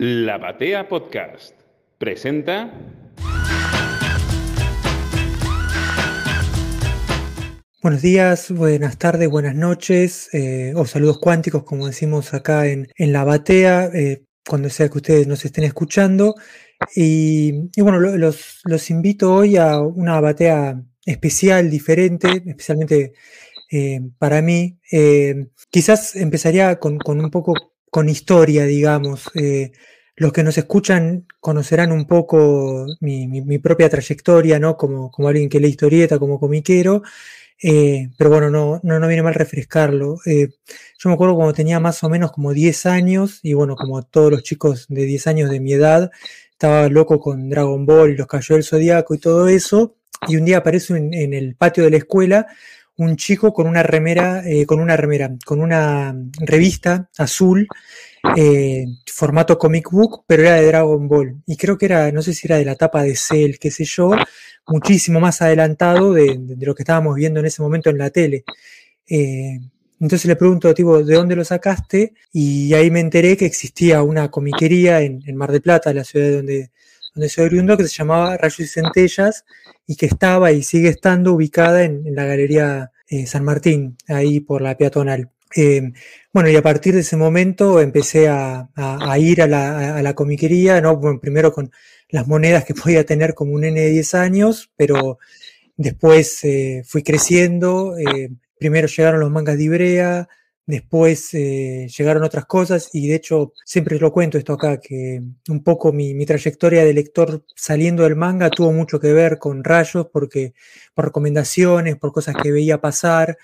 La Batea Podcast presenta. Buenos días, buenas tardes, buenas noches, eh, o saludos cuánticos, como decimos acá en, La Batea, eh, cuando sea que ustedes nos estén escuchando. Y, bueno, los, invito hoy a una batea especial, diferente, especialmente eh, para mí. quizás empezaría con, con, un poco con historia, digamos. Eh, los que nos escuchan conocerán un poco mi, propia trayectoria, ¿no? Como, como, alguien que lee historieta, como comiquero. Eh, pero bueno, no, no, no, viene mal refrescarlo. Eh, yo me acuerdo cuando tenía más o menos como 10 años, y bueno, como todos los chicos de 10 años de mi edad, estaba loco con Dragon Ball y los Cayó del Zodíaco y todo eso. Y un día aparece en el patio de la escuela un chico con una remera, eh, con una remera, con una revista azul, eh, formato comic book, pero era de Dragon Ball. Y creo que era, no sé si era de la tapa de Cell, qué sé yo, muchísimo más adelantado de, lo que estábamos viendo en ese momento en la tele. Eh, entonces le pregunto, tipo, ¿de dónde lo sacaste? Y ahí me enteré que existía una comiquería en, Mar de Plata, la ciudad donde, donde soy oriundo, que se llamaba Rayos y Centellas y que estaba y sigue estando ubicada en, la Galería eh, San Martín, ahí por la peatonal. Eh, bueno, y a partir de ese momento empecé a, ir a la, comiquería, ¿no? primero con las monedas que podía tener como un nene de 10 años, pero después eh, fui creciendo, primero llegaron los mangas de Ibrea, Después eh, llegaron otras cosas y de hecho siempre lo cuento esto acá, que un poco mi, trayectoria de lector saliendo del manga tuvo mucho que ver con rayos, porque por recomendaciones, por cosas que veía pasar.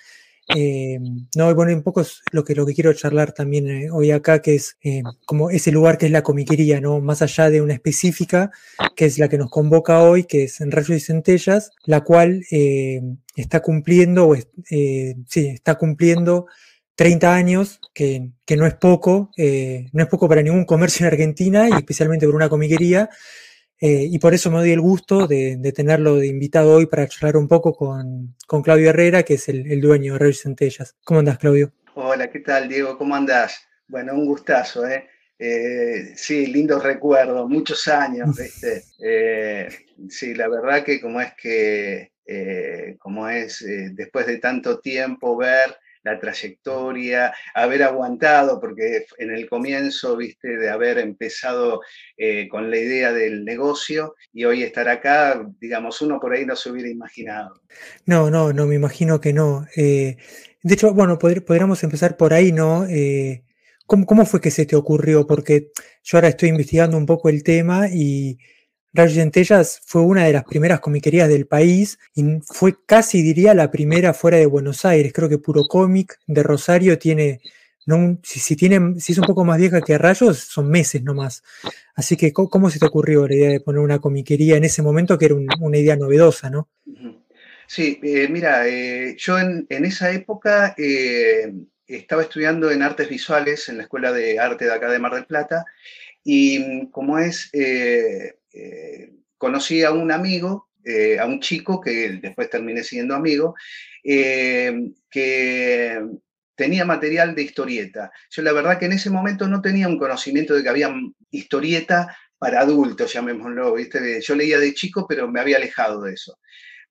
Eh, no, y bueno, un poco es lo que, lo que quiero charlar también eh, hoy acá, que es como ese lugar que es la comiquería, ¿no? Más allá de una específica, que es la que nos convoca hoy, que es en Rayos y Centellas, la cual está cumpliendo, o sí, está cumpliendo 30 años, que, no es poco, eh, no es poco para ningún comercio en Argentina y especialmente por una comiquería. Eh, y por eso me doy el gusto de, tenerlo de invitado hoy para charlar un poco con, Claudio Herrera, que es el, dueño de Reyes Centellas. ¿Cómo andas, Claudio? Hola, ¿qué tal, Diego? ¿Cómo andás? Bueno, un gustazo, ¿eh? eh sí, lindos recuerdos, muchos años, ¿viste? sí, la verdad que como es que, como es después de tanto tiempo ver la trayectoria, haber aguantado, porque en el comienzo, viste, de haber empezado eh, con la idea del negocio y hoy estar acá, digamos, uno por ahí no se hubiera imaginado. No, no, no, me imagino que no. Eh, de hecho, bueno, podríamos empezar por ahí, ¿no? Eh, ¿cómo, ¿Cómo fue que se te ocurrió? Porque yo ahora estoy investigando un poco el tema y Rayos Centellas fue una de las primeras comiquerías del país y fue casi, diría, la primera fuera de Buenos Aires. Creo que Puro Cómic de Rosario tiene, no, si, tiene, si es un poco más vieja que Rayos, son meses nomás. Así que, ¿cómo, se te ocurrió la idea de poner una comiquería en ese momento que era una idea novedosa, no? Sí, eh, mira, eh, yo en, esa época eh, estaba estudiando en artes visuales en la Escuela de Arte de acá de Mar del Plata y como es eh, conocí a un amigo, eh, a un chico que después terminé siendo amigo, eh, que tenía material de historieta. Yo la verdad que en ese momento no tenía un conocimiento de que había historieta para adultos, llamémoslo, ¿viste? Yo leía de chico, pero me había alejado de eso.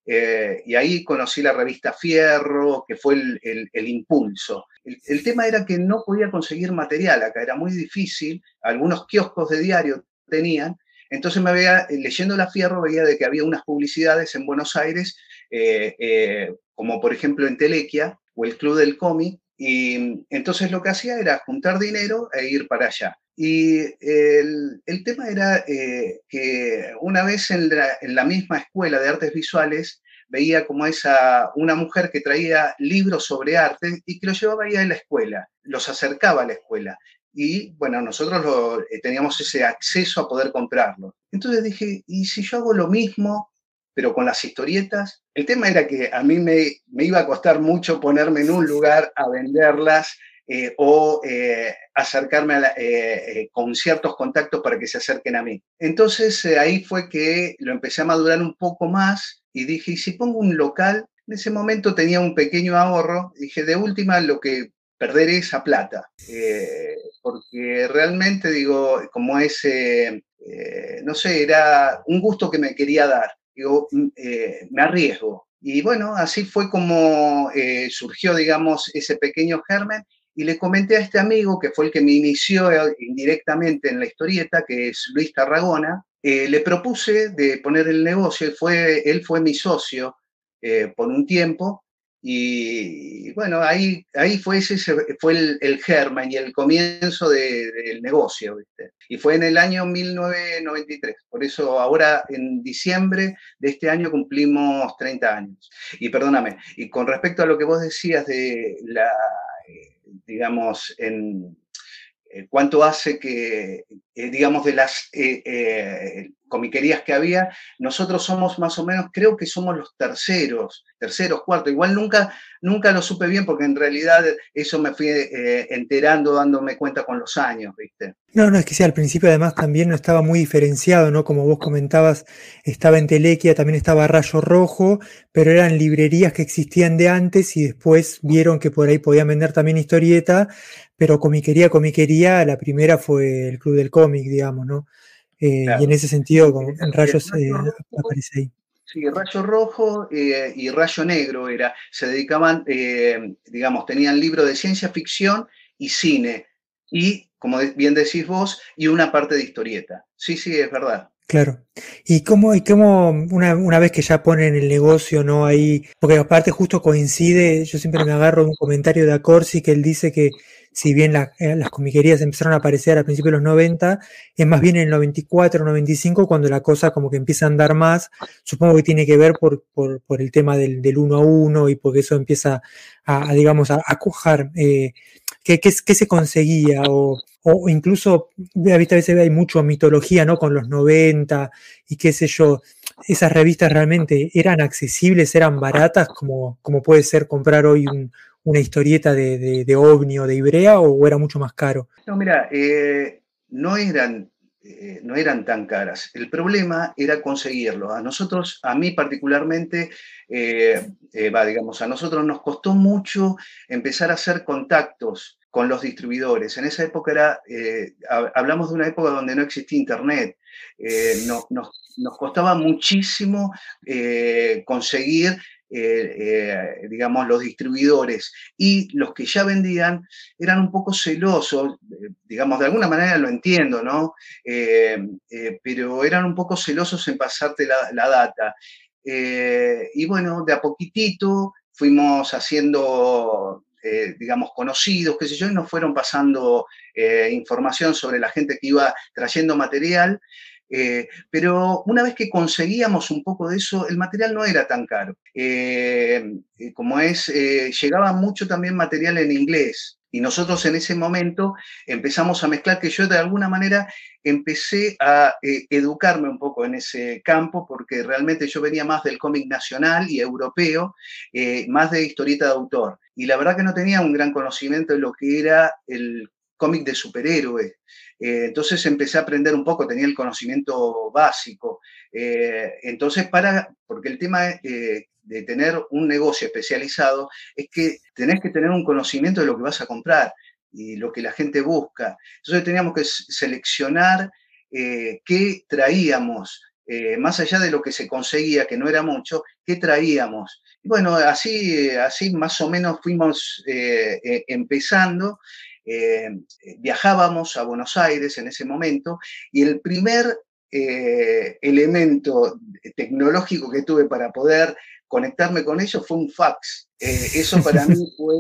y ahí conocí la revista Fierro, que fue el, impulso. el, tema era que no podía conseguir material acá, era muy difícil. Algunos kioscos de diario tenían, entonces me veía, eh, leyendo La Fierro, veía de que había unas publicidades en Buenos Aires, eh, eh, como por ejemplo en Telequia o el Club del Cómic, y entonces lo que hacía era juntar dinero e ir para allá. Y el, tema era que una vez en la, misma escuela de artes visuales veía como esa, una mujer que traía libros sobre arte y que los llevaba ahí a la escuela, los acercaba a la escuela y bueno, nosotros eh, teníamos ese acceso a poder comprarlo. Entonces dije, ¿y si yo hago lo mismo, pero con las historietas? El tema era que a mí me, iba a costar mucho ponerme en un lugar a venderlas eh, o eh, acercarme con ciertos contactos para que se acerquen a mí. Entonces ahí fue que lo empecé a madurar un poco más y dije, ¿y si pongo un local? En ese momento tenía un pequeño ahorro, dije, de última, lo que perder esa plata, porque realmente digo, como ese, no sé, era un gusto que me quería dar, digo, mm, me arriesgo. Y bueno, así fue como surgió, digamos, ese pequeño germen y le comenté a este amigo, que fue el que me inició indirectamente en la historieta, que es Luis Tarragona, eh, le propuse de poner el negocio, fue, él fue mi socio eh, por un tiempo, y bueno, ahí, ahí fue, ese, fue el, el germen y el comienzo del negocio, Y fue en el año 1993, por eso ahora en diciembre de este año cumplimos 30 años. Y perdóname, y con respecto a lo que vos decías de la digamos, en eh, cuánto hace que, eh, digamos, de las eh, comiquerías que había, nosotros somos más o menos, creo que somos los terceros, terceros, cuartos. Igual nunca, nunca lo supe bien porque en realidad eso me fui enterando, dándome cuenta con los años, ¿viste? No, no, es que sí, al principio además también no estaba muy diferenciado, ¿no? Como vos comentabas, estaba en Telequia, también estaba Rayo Rojo, pero eran librerías que existían de antes y después vieron que por ahí podían vender también historieta, pero comiquería, comiquería, la primera fue el Club del Cómic, digamos, ¿no? Eh, y en ese sentido, con, en Rayos eh, aparece ahí. Sí, Rayo Rojo eh, y Rayo Negro era, se dedicaban, digamos, tenían libros de ciencia ficción y cine, y, como bien decís vos, y una parte de historieta. Sí, sí, es verdad. Claro. ¿Y cómo, y cómo una, una, vez que ya ponen el negocio, no ahí? Porque aparte justo coincide, yo siempre me agarro un comentario de Acorsi que él dice que si bien eh, las comiquerías empezaron a aparecer a principios de los 90, es más bien en el 94, 95 cuando la cosa como que empieza a andar más. Supongo que tiene que ver por, por, el tema del, del, uno a uno y porque eso empieza a, digamos, a, a cujar. Eh, ¿qué, qué, qué, se conseguía? O, o incluso, a veces hay mucho mitología, ¿no? Con los 90 y qué sé yo. Esas revistas realmente eran accesibles, eran baratas, como, como puede ser comprar hoy un, una historieta de, de, de, OVNI o de Ibrea o era mucho más caro? No, mira, eh, no, eran, eh, no eran tan caras. El problema era conseguirlo. A nosotros, a mí particularmente, eh, va, digamos, a nosotros nos costó mucho empezar a hacer contactos con los distribuidores. En esa época era, hablamos de una época donde no existía Internet. No, nos, nos, costaba muchísimo conseguir eh, eh, digamos, los distribuidores y los que ya vendían eran un poco celosos, eh, digamos, de alguna manera lo entiendo, ¿no? pero eran un poco celosos en pasarte la, data. y bueno, de a poquitito fuimos haciendo digamos, conocidos, qué sé yo, y nos fueron pasando información sobre la gente que iba trayendo material. Eh, pero una vez que conseguíamos un poco de eso, el material no era tan caro. Eh, eh como es, llegaba mucho también material en inglés. Y nosotros en ese momento empezamos a mezclar, que yo de alguna manera empecé a educarme un poco en ese campo, porque realmente yo venía más del cómic nacional y europeo, más de historieta de autor. Y la verdad que no tenía un gran conocimiento de lo que era el cómic de superhéroes. Eh, entonces empecé a aprender un poco, tenía el conocimiento básico. Eh, entonces, para, porque el tema eh, de tener un negocio especializado es que tenés que tener un conocimiento de lo que vas a comprar y lo que la gente busca. Entonces teníamos que seleccionar eh, qué traíamos, más allá de lo que se conseguía, que no era mucho, qué traíamos. Bueno, así, así más o menos fuimos eh, empezando eh, viajábamos a Buenos Aires en ese momento y el primer eh, elemento tecnológico que tuve para poder conectarme con ellos fue un fax. Eh, eso para mí fue,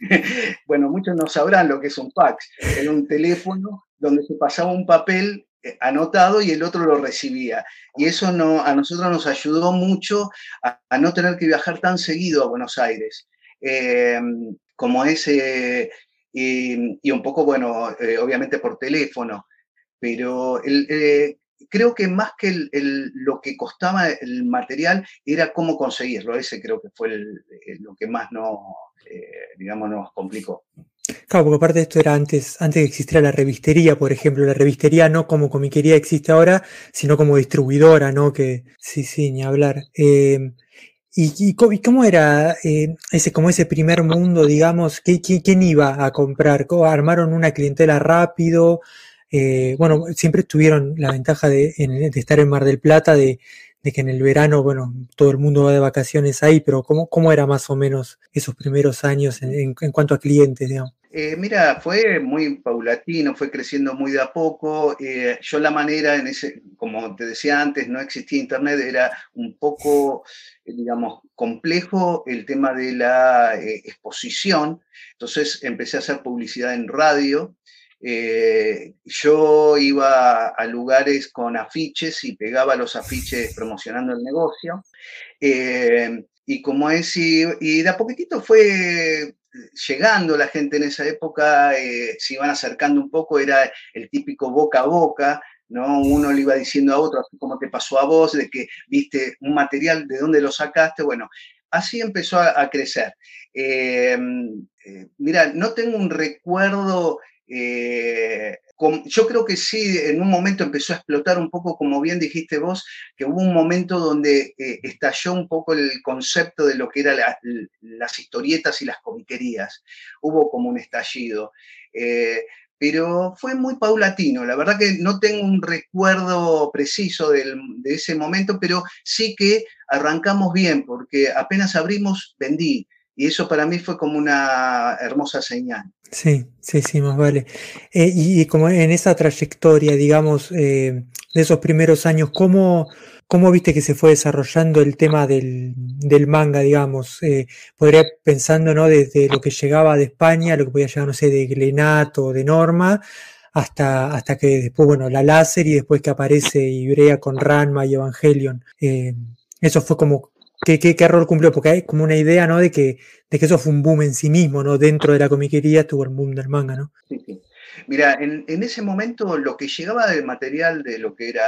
bueno, muchos no sabrán lo que es un fax. Era un teléfono donde se pasaba un papel eh, anotado y el otro lo recibía. Y eso no, a nosotros nos ayudó mucho a, a no tener que viajar tan seguido a Buenos Aires. Eh, como ese, y, un poco, bueno, eh, obviamente por teléfono, pero eh, creo que más que el, lo que costaba el material era cómo conseguirlo, ese creo que fue lo que más nos, eh, digamos, nos complicó. Claro, porque aparte de esto era antes, antes que existiera la revistería, por ejemplo, la revistería no como comiquería existe ahora, sino como distribuidora, ¿no? Que sí, sí, ni hablar. Eh, ¿Y, cómo era eh, ese, como ese primer mundo, digamos? ¿Quién iba a comprar? ¿Armaron una clientela rápido? Eh, bueno, siempre tuvieron la ventaja de, estar en Mar del Plata, de, que en el verano, bueno, todo el mundo va de vacaciones ahí, pero ¿cómo, cómo era más o menos esos primeros años en, cuanto a clientes, digamos? Eh, mira, fue muy paulatino, fue creciendo muy de a poco. Eh, yo la manera, en ese, como te decía antes, no existía internet, era un poco, digamos, complejo el tema de la exposición. Entonces empecé a hacer publicidad en radio. yo iba a lugares con afiches y pegaba los afiches promocionando el negocio. y como es, y de a poquitito fue llegando la gente en esa época, eh, se iban acercando un poco, era el típico boca a boca, ¿no? Uno le iba diciendo a otro, como te pasó a vos, de que viste un material, de dónde lo sacaste, bueno, así empezó a, crecer. Eh, eh, mira, no tengo un recuerdo yo creo que sí, en un momento empezó a explotar un poco, como bien dijiste vos, que hubo un momento donde eh, estalló un poco el concepto de lo que eran las historietas y las comiquerías. Hubo como un estallido. Eh, pero fue muy paulatino. La verdad que no tengo un recuerdo preciso de ese momento, pero sí que arrancamos bien, porque apenas abrimos, vendí. Y eso para mí fue como una hermosa señal. Sí, sí, sí, más vale. Eh, y, como en esa trayectoria, digamos, eh, de esos primeros años, ¿cómo, ¿cómo, viste que se fue desarrollando el tema del, manga, digamos? Eh, podría pensando, ¿no? Desde lo que llegaba de España, lo que podía llegar, no sé, de Glenato, de Norma, hasta, hasta que después, bueno, la láser y después que aparece Ibrea con Ranma y Evangelion. eso fue como ¿Qué, qué, qué rol cumplió? Porque hay como una idea, ¿no? De que, de que eso fue un boom en sí mismo, ¿no? Dentro de la comiquería estuvo el boom del manga, ¿no? Sí, sí. Mira, en, en, ese momento lo que llegaba del material de lo que era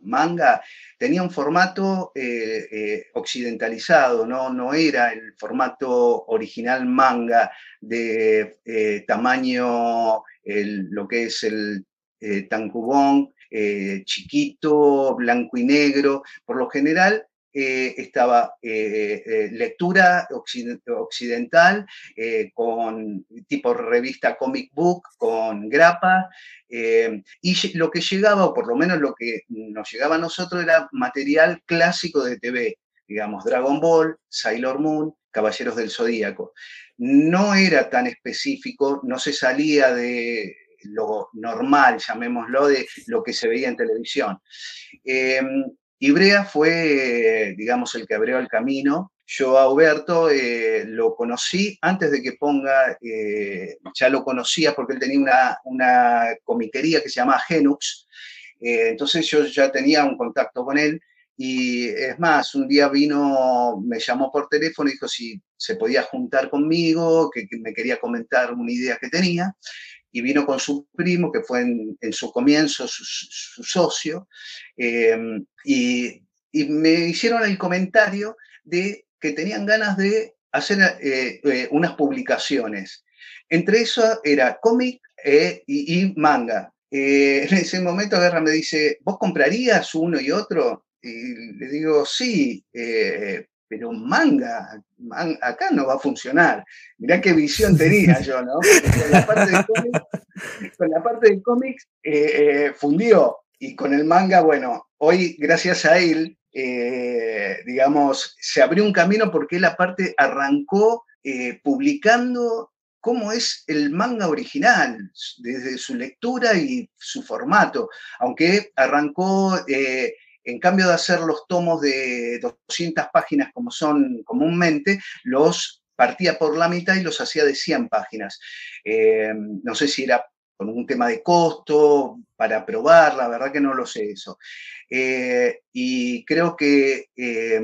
manga tenía un formato eh, eh, occidentalizado, ¿no? no era el formato original manga de eh, tamaño, lo que es el tancubón, chiquito, blanco y negro. Por lo general eh, estaba eh, eh, lectura occidental con tipo revista comic book, con grapa, y lo que llegaba, o por lo menos lo que nos llegaba a nosotros, era material clásico de TV, digamos, Dragon Ball, Sailor Moon, Caballeros del Zodíaco. No era tan específico, no se salía de lo normal, llamémoslo, de lo que se veía en televisión. Ibrea fue, digamos, el que abrió el camino. Yo a Huberto eh, lo conocí antes de que ponga, eh, ya lo conocía porque él tenía una, una comiquería que se llamaba Genux, eh, entonces yo ya tenía un contacto con él y es más, un día vino, me llamó por teléfono y dijo si se podía juntar conmigo, que, me quería comentar una idea que tenía y vino con su primo, que fue en, su comienzo su, socio, eh, y, me hicieron el comentario de que tenían ganas de hacer eh, eh, unas publicaciones. Entre eso era cómic y, manga. en ese momento Guerra me dice, ¿vos comprarías uno y otro? Y le digo, sí, pero manga, acá no va a funcionar. Mirá qué visión tenía yo, ¿no? Con la parte de cómics, eh, eh, fundió. Y con el manga, bueno, hoy gracias a él, eh, digamos, se abrió un camino porque él aparte arrancó publicando cómo es el manga original, desde su lectura y su formato, aunque arrancó en cambio de hacer los tomos de 200 páginas como son comúnmente, los partía por la mitad y los hacía de 100 páginas. Eh, no sé si era con un tema de costo, para probar, la verdad que no lo sé eso. Eh, y creo que eh,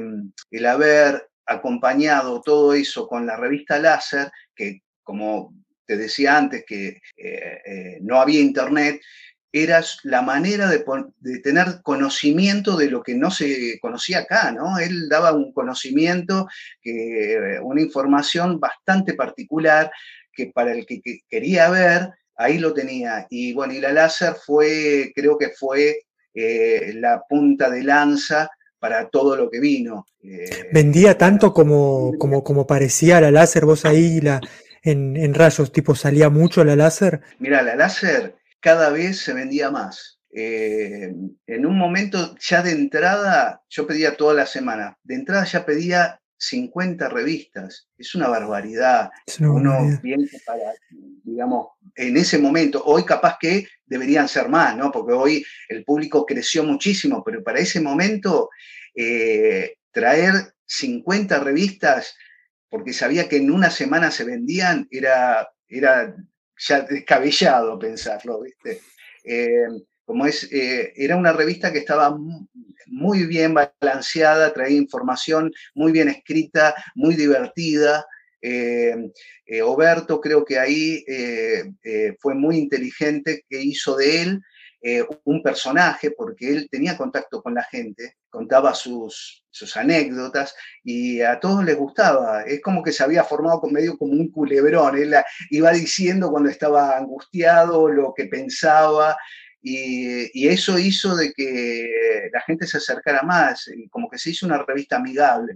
el haber acompañado todo eso con la revista Láser, que como te decía antes, que no había internet, era la manera de, tener conocimiento de lo que no se conocía acá, ¿no? Él daba un conocimiento, que, una información bastante particular que para el que, quería ver, ahí lo tenía. Y bueno, y la láser fue, creo que fue eh, la punta de lanza para todo lo que vino. Eh, ¿Vendía tanto como, como, como parecía la láser? ¿Vos ahí la, en, rayos tipo salía mucho la láser? Mira, la láser cada vez se vendía más. Eh, en un momento ya de entrada, yo pedía toda la semana, de entrada ya pedía 50 revistas. Es una barbaridad. Uno piensa para, digamos, en ese momento, hoy capaz que deberían ser más, ¿no? Porque hoy el público creció muchísimo, pero para ese momento eh, traer 50 revistas, porque sabía que en una semana se vendían, era, era ya descabellado pensarlo, ¿viste? Eh, como es, eh, era una revista que estaba muy bien balanceada, traía información muy bien escrita, muy divertida. Eh, Oberto creo que ahí fue muy inteligente que hizo de él un personaje porque él tenía contacto con la gente, contaba sus, sus anécdotas y a todos les gustaba. Es como que se había formado con medio como un culebrón. Él iba diciendo cuando estaba angustiado lo que pensaba y, eso hizo de que la gente se acercara más, como que se hizo una revista amigable.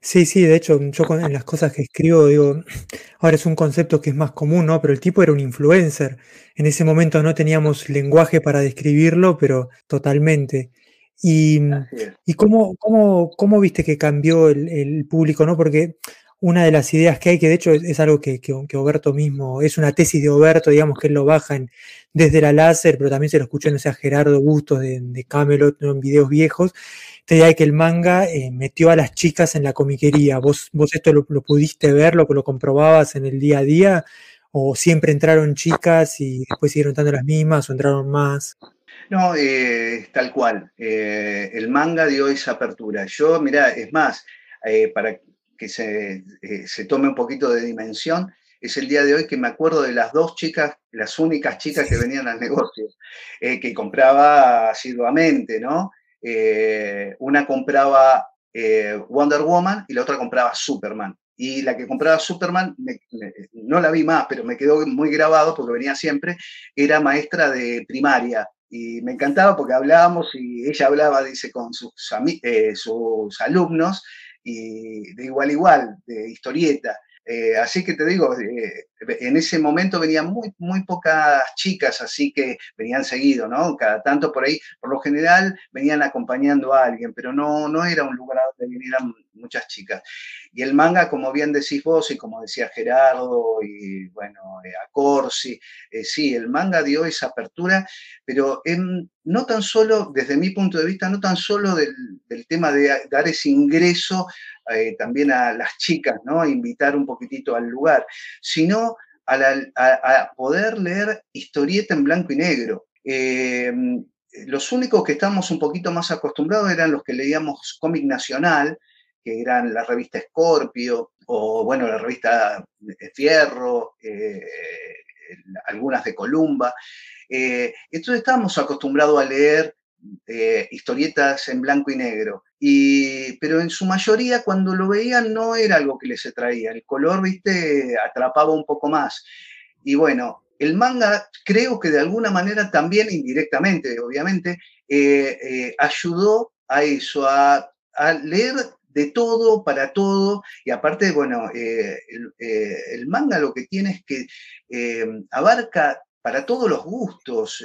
Sí, sí, de hecho, yo en las cosas que escribo digo, ahora es un concepto que es más común, ¿no? Pero el tipo era un influencer. En ese momento no teníamos lenguaje para describirlo, pero totalmente. Y, y cómo, cómo, cómo, viste que cambió el, el público, ¿no? Porque una de las ideas que hay, que de hecho es, algo que, que, Oberto mismo, es una tesis de Oberto, digamos que él lo baja desde la láser, pero también se lo escuchó, no sé, a Gerardo Bustos de, Camelot en videos viejos, esta idea de que el manga eh, metió a las chicas en la comiquería. ¿Vos, vos esto lo, pudiste ver, lo, lo comprobabas en el día a día? ¿O siempre entraron chicas y después siguieron entrando las mismas o entraron más? No, eh, tal cual. Eh, el manga dio esa apertura. Yo, mira, es más, para que se, eh, se, tome un poquito de dimensión, es el día de hoy que me acuerdo de las dos chicas, las únicas chicas que venían al negocio, eh, que compraba asiduamente, ¿no? Eh, una compraba Wonder Woman y la otra compraba Superman. Y la que compraba Superman, no la vi más, pero me quedó muy grabado porque venía siempre, era maestra de primaria y me encantaba porque hablábamos y ella hablaba, dice, con sus, sus alumnos y de igual a igual, de historieta. Eh, así que te digo, eh, en ese momento venían muy, muy pocas chicas, así que venían seguido, ¿no? Cada tanto por ahí, por lo general venían acompañando a alguien, pero no, no era un lugar donde vinieran muchas chicas. Y el manga, como bien decís vos y como decía Gerardo y bueno, eh, a Corsi, sí, el manga dio esa apertura, pero no tan solo, desde mi punto de vista, no tan solo del, tema de dar ese ingreso eh, también a las chicas, ¿no? Invitar un poquitito al lugar, sino a, poder leer historieta en blanco y negro. Eh, los únicos que estamos un poquito más acostumbrados eran los que leíamos cómic nacional, que eran la revista Scorpio, o bueno, la revista Fierro, eh, algunas de Columba. entonces estábamos acostumbrados a leer historietas en blanco y negro. Y, pero en su mayoría cuando lo veían no era algo que les atraía, el color, viste, atrapaba un poco más. Y bueno, el manga creo que de alguna manera también indirectamente, obviamente, eh, eh, ayudó a eso, a, leer de todo, para todo, y aparte, bueno, eh, el, manga lo que tiene es que abarca para todos los gustos.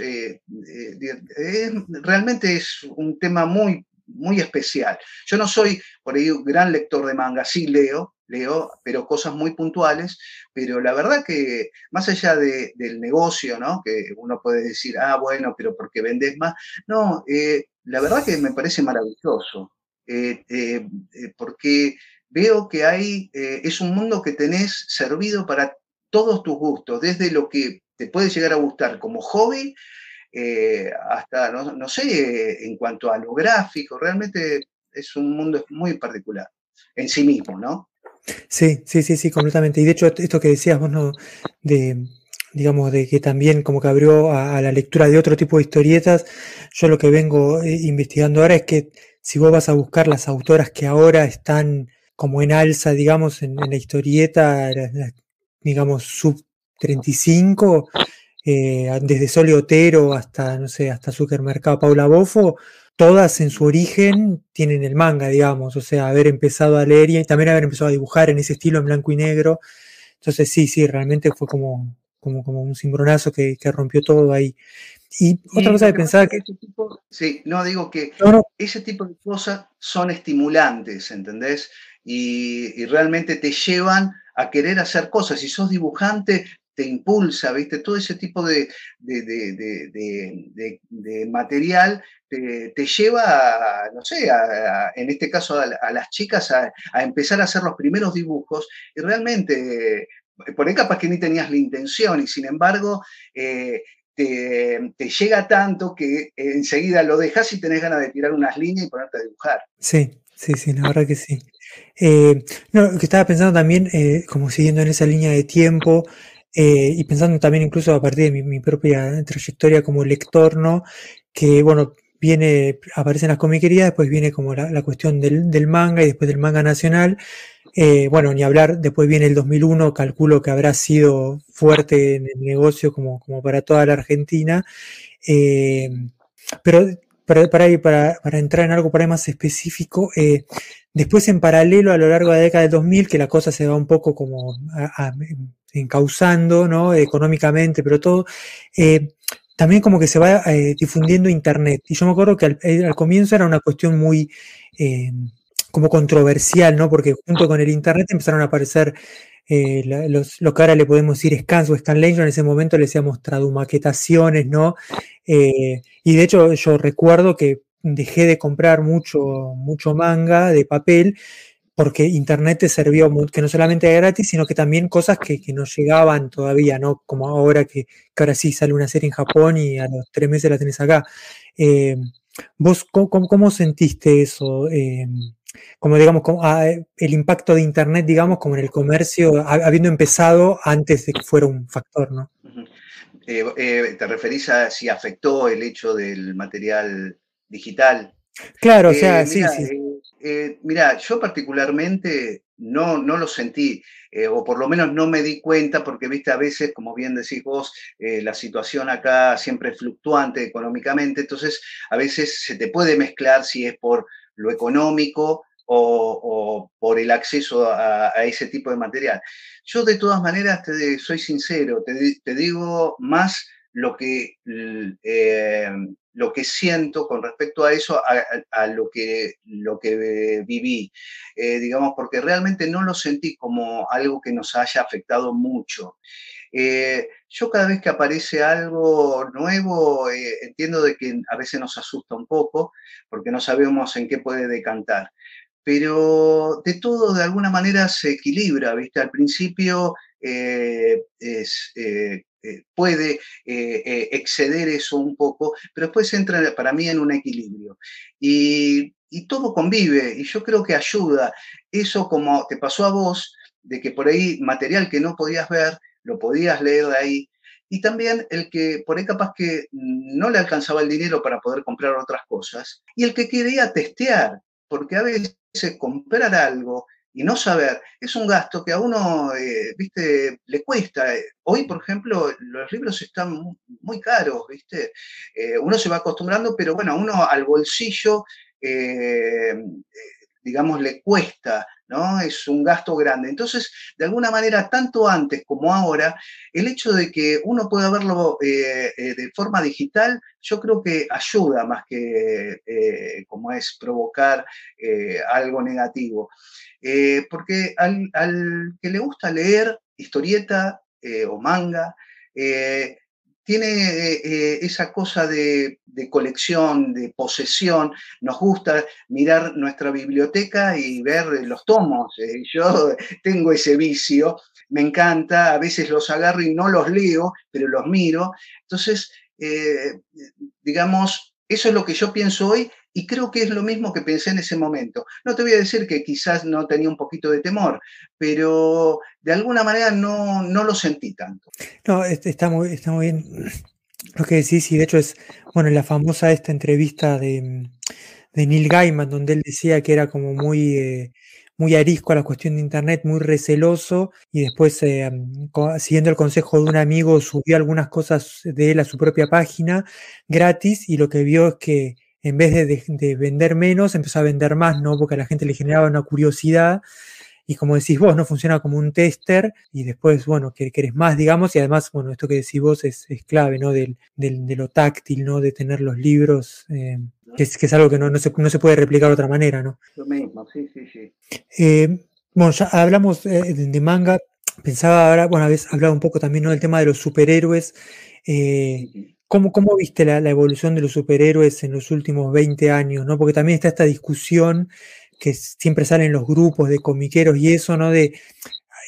realmente es un tema muy muy especial. Yo no soy por ahí un gran lector de manga, sí leo, leo, pero cosas muy puntuales, pero la verdad que más allá del negocio, ¿no? Que uno puede decir, ah, bueno, pero porque vendes más, no, eh, la verdad que me parece maravilloso, eh, eh, porque veo que hay, es un mundo que tenés servido para todos tus gustos, desde lo que te puede llegar a gustar como hobby eh, hasta, no, sé, en cuanto a lo gráfico, realmente es un mundo muy particular en sí mismo, ¿no? Sí, sí, sí, sí, completamente. Y de hecho, esto que decías vos, ¿no? De, digamos, de que también como que abrió a, la lectura de otro tipo de historietas, yo lo que vengo eh, investigando ahora es que si vos vas a buscar las autoras que ahora están como en alza, digamos, en, la historieta, digamos, sub 35, desde Sole Otero hasta, no sé, hasta Supermercado Paula Bofo, todas en su origen tienen el manga, digamos, o sea, haber empezado a leer y también haber empezado a dibujar en ese estilo en blanco y negro. Entonces sí, sí, realmente fue como, como, como un cimbronazo que, que rompió todo ahí. Y otra cosa que pensaba que... sí, no, digo que ese tipo de cosas son estimulantes, ¿entendés? Y, y, realmente te llevan a querer hacer cosas. Si sos dibujante, te impulsa, ¿viste? Todo ese tipo de, material te, lleva, no sé, en este caso a, las chicas a, empezar a hacer los primeros dibujos y realmente, por ahí capaz que ni tenías la intención y sin embargo... Eh, te, llega tanto que enseguida lo dejas y tenés ganas de tirar unas líneas y ponerte a dibujar. Sí, sí, sí, la verdad que sí. Eh, no, que estaba pensando también, eh, como siguiendo en esa línea de tiempo, eh, y pensando también incluso a partir de mi, propia trayectoria como lector, ¿no? Que, bueno, viene, aparece en las comiquerías, después viene como la, cuestión del, manga y después del manga nacional. Eh, bueno, ni hablar, después viene el 2001, calculo que habrá sido fuerte en el negocio como, como para toda la Argentina. Eh, pero para, para, para, entrar en algo por ahí más específico, después en paralelo a lo largo de la década del 2000, que la cosa se va un poco como encauzando, ¿no? Económicamente, pero todo. Eh, también como que se va eh, difundiendo Internet. Y yo me acuerdo que eh, al, comienzo era una cuestión muy como controversial, ¿no? Porque junto con el Internet empezaron a aparecer los, lo que ahora le podemos decir scans o scanlation, en ese momento le decíamos tradumaquetaciones, ¿no? y de hecho yo recuerdo que dejé de comprar mucho, mucho manga de papel porque Internet te sirvió que no solamente era gratis, sino que también cosas que, que no llegaban todavía, ¿no? Como ahora que, ahora sí sale una serie en Japón y a los tres meses la tenés acá. Eh, ¿Vos cómo, sentiste eso? Eh, como digamos, ah, el impacto de Internet, digamos, como en el comercio, habiendo empezado antes de que fuera un factor, ¿no? Eh, ¿Te referís a si afectó el hecho del material digital? Claro, o sea, sí, sí. Eh, mira, yo particularmente no, no lo sentí, eh, o por lo menos no me di cuenta, porque viste, a veces, como bien decís vos, eh, la situación acá siempre es fluctuante económicamente, entonces a veces se te puede mezclar si es por lo económico o, por el acceso a, ese tipo de material. Yo de todas maneras, te, soy sincero, te, digo más lo que lo que siento con respecto a eso, a, lo, que, lo que viví, eh, digamos, porque realmente no lo sentí como algo que nos haya afectado mucho. Eh, yo cada vez que aparece algo nuevo, eh, entiendo de que a veces nos asusta un poco, porque no sabemos en qué puede decantar. Pero de todo, de alguna manera, se equilibra, ¿viste? Al principio es, puede eh, eh, exceder eso un poco, pero después entra para mí en un equilibrio. Y, todo convive, y yo creo que ayuda. Eso como te pasó a vos, de que por ahí material que no podías ver, lo podías leer de ahí, y también el que por ahí capaz que no le alcanzaba el dinero para poder comprar otras cosas, y el que quería testear, porque a veces comprar algo y no saber es un gasto que a uno, eh, viste, le cuesta. Hoy, por ejemplo, los libros están muy caros, viste. Eh, uno se va acostumbrando, pero bueno, a uno al bolsillo, eh, digamos, le cuesta, ¿no? Es un gasto grande. Entonces, de alguna manera, tanto antes como ahora, el hecho de que uno pueda verlo de forma digital, yo creo que ayuda más que como es provocar algo negativo. Eh, porque al, que le gusta leer historieta eh, o manga, eh, tiene esa cosa de, colección, de posesión. Nos gusta mirar nuestra biblioteca y ver los tomos. yo tengo ese vicio, me encanta, a veces los agarro y no los leo, pero los miro. Entonces, digamos, eso es lo que yo pienso hoy y creo que es lo mismo que pensé en ese momento. No te voy a decir que quizás no tenía un poquito de temor, pero de alguna manera no, no lo sentí tanto. No, está muy, está muy bien lo que decís y de hecho es, bueno, la famosa esta entrevista de, de Neil Gaiman, donde él decía que era como muy... Eh, muy arisco a la cuestión de Internet, muy receloso, y después, eh, siguiendo el consejo de un amigo, subió algunas cosas de él a su propia página gratis, y lo que vio es que en vez de, vender menos, empezó a vender más, ¿no? Porque a la gente le generaba una curiosidad y como decís vos, no funciona como un tester y después, bueno, que querés más, digamos, y además, bueno, esto que decís vos es, clave, ¿no? Del, de lo táctil, ¿no? De tener los libros, eh, que, es, que, es, algo que no, no, se, no, se, puede replicar de otra manera, ¿no? Lo mismo, sí, sí, sí. Eh, bueno, ya hablamos eh, de manga, pensaba ahora, bueno, habéis hablado un poco también, ¿no? Del tema de los superhéroes. ¿Cómo, ¿Cómo, viste la, evolución de los superhéroes en los últimos 20 años? ¿no? Porque también está esta discusión que siempre salen los grupos de comiqueros y eso, ¿no? De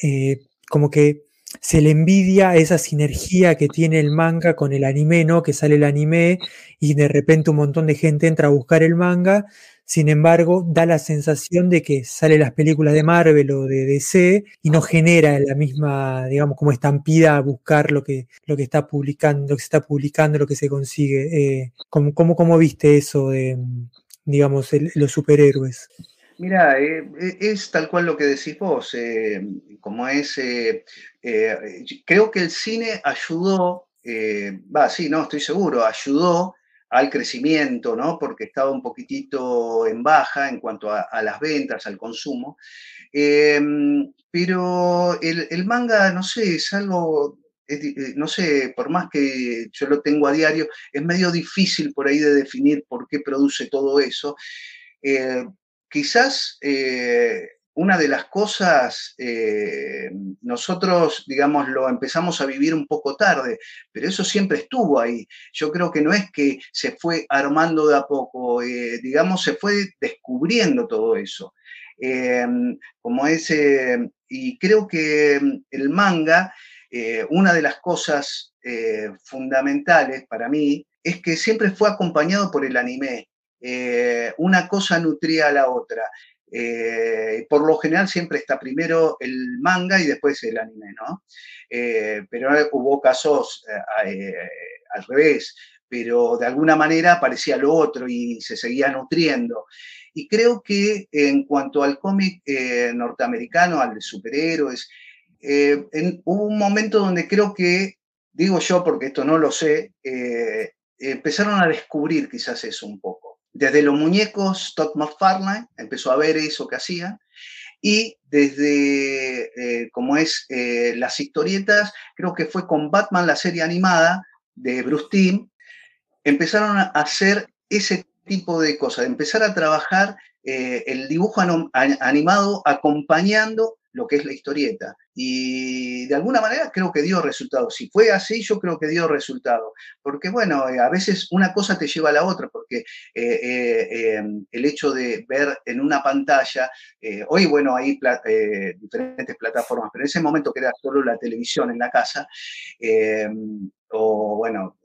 eh, como que se le envidia esa sinergia que tiene el manga con el anime, ¿no? Que sale el anime y de repente un montón de gente entra a buscar el manga. Sin embargo, da la sensación de que sale las películas de Marvel o de DC y no genera la misma, digamos, como estampida a buscar lo que, lo que está publicando, lo que se está publicando, lo que se consigue. Eh, ¿cómo, cómo, viste eso de, digamos, los superhéroes? Mira, eh, eh, es tal cual lo que decís vos, como es, creo que el cine ayudó, va, sí, no, estoy seguro, ayudó al crecimiento, ¿no? Porque estaba un poquitito en baja en cuanto a, las ventas, al consumo. Em, pero el, manga, no sé, es algo, no sé, por más que yo lo tengo a diario, es medio difícil por ahí de definir por qué produce todo eso quizás eh, una de las cosas, eh, nosotros, digamos, lo empezamos a vivir un poco tarde, pero eso siempre estuvo ahí. Yo creo que no es que se fue armando de a poco, eh, digamos, se fue descubriendo todo eso. como ese, y creo que el manga, una de las cosas fundamentales para mí, es que siempre fue acompañado por el anime. Eh, una cosa nutría a la otra. Eh, por lo general siempre está primero el manga y después el anime, ¿no? Eh, pero hubo casos al revés, pero de alguna manera aparecía lo otro y se seguía nutriendo. Y creo que en cuanto al cómic norteamericano, al de superhéroes, hubo un momento donde creo que, digo yo porque esto no lo sé, empezaron a descubrir quizás eso un poco desde los muñecos, Todd McFarlane empezó a ver eso que hacía, y desde, eh, como es eh, las historietas, creo que fue con Batman, la serie animada de Bruce Timm, empezaron a hacer ese tipo de cosas, empezar a trabajar eh, el dibujo animado acompañando lo que es la historieta. Y de alguna manera creo que dio resultado. Si fue así, yo creo que dio resultado. Porque bueno, eh, a veces una cosa te lleva a la otra, porque eh, eh, em, el hecho de ver en una pantalla, hoy bueno, hay diferentes plataformas, pero en ese momento que era solo la televisión en la casa, em, o bueno,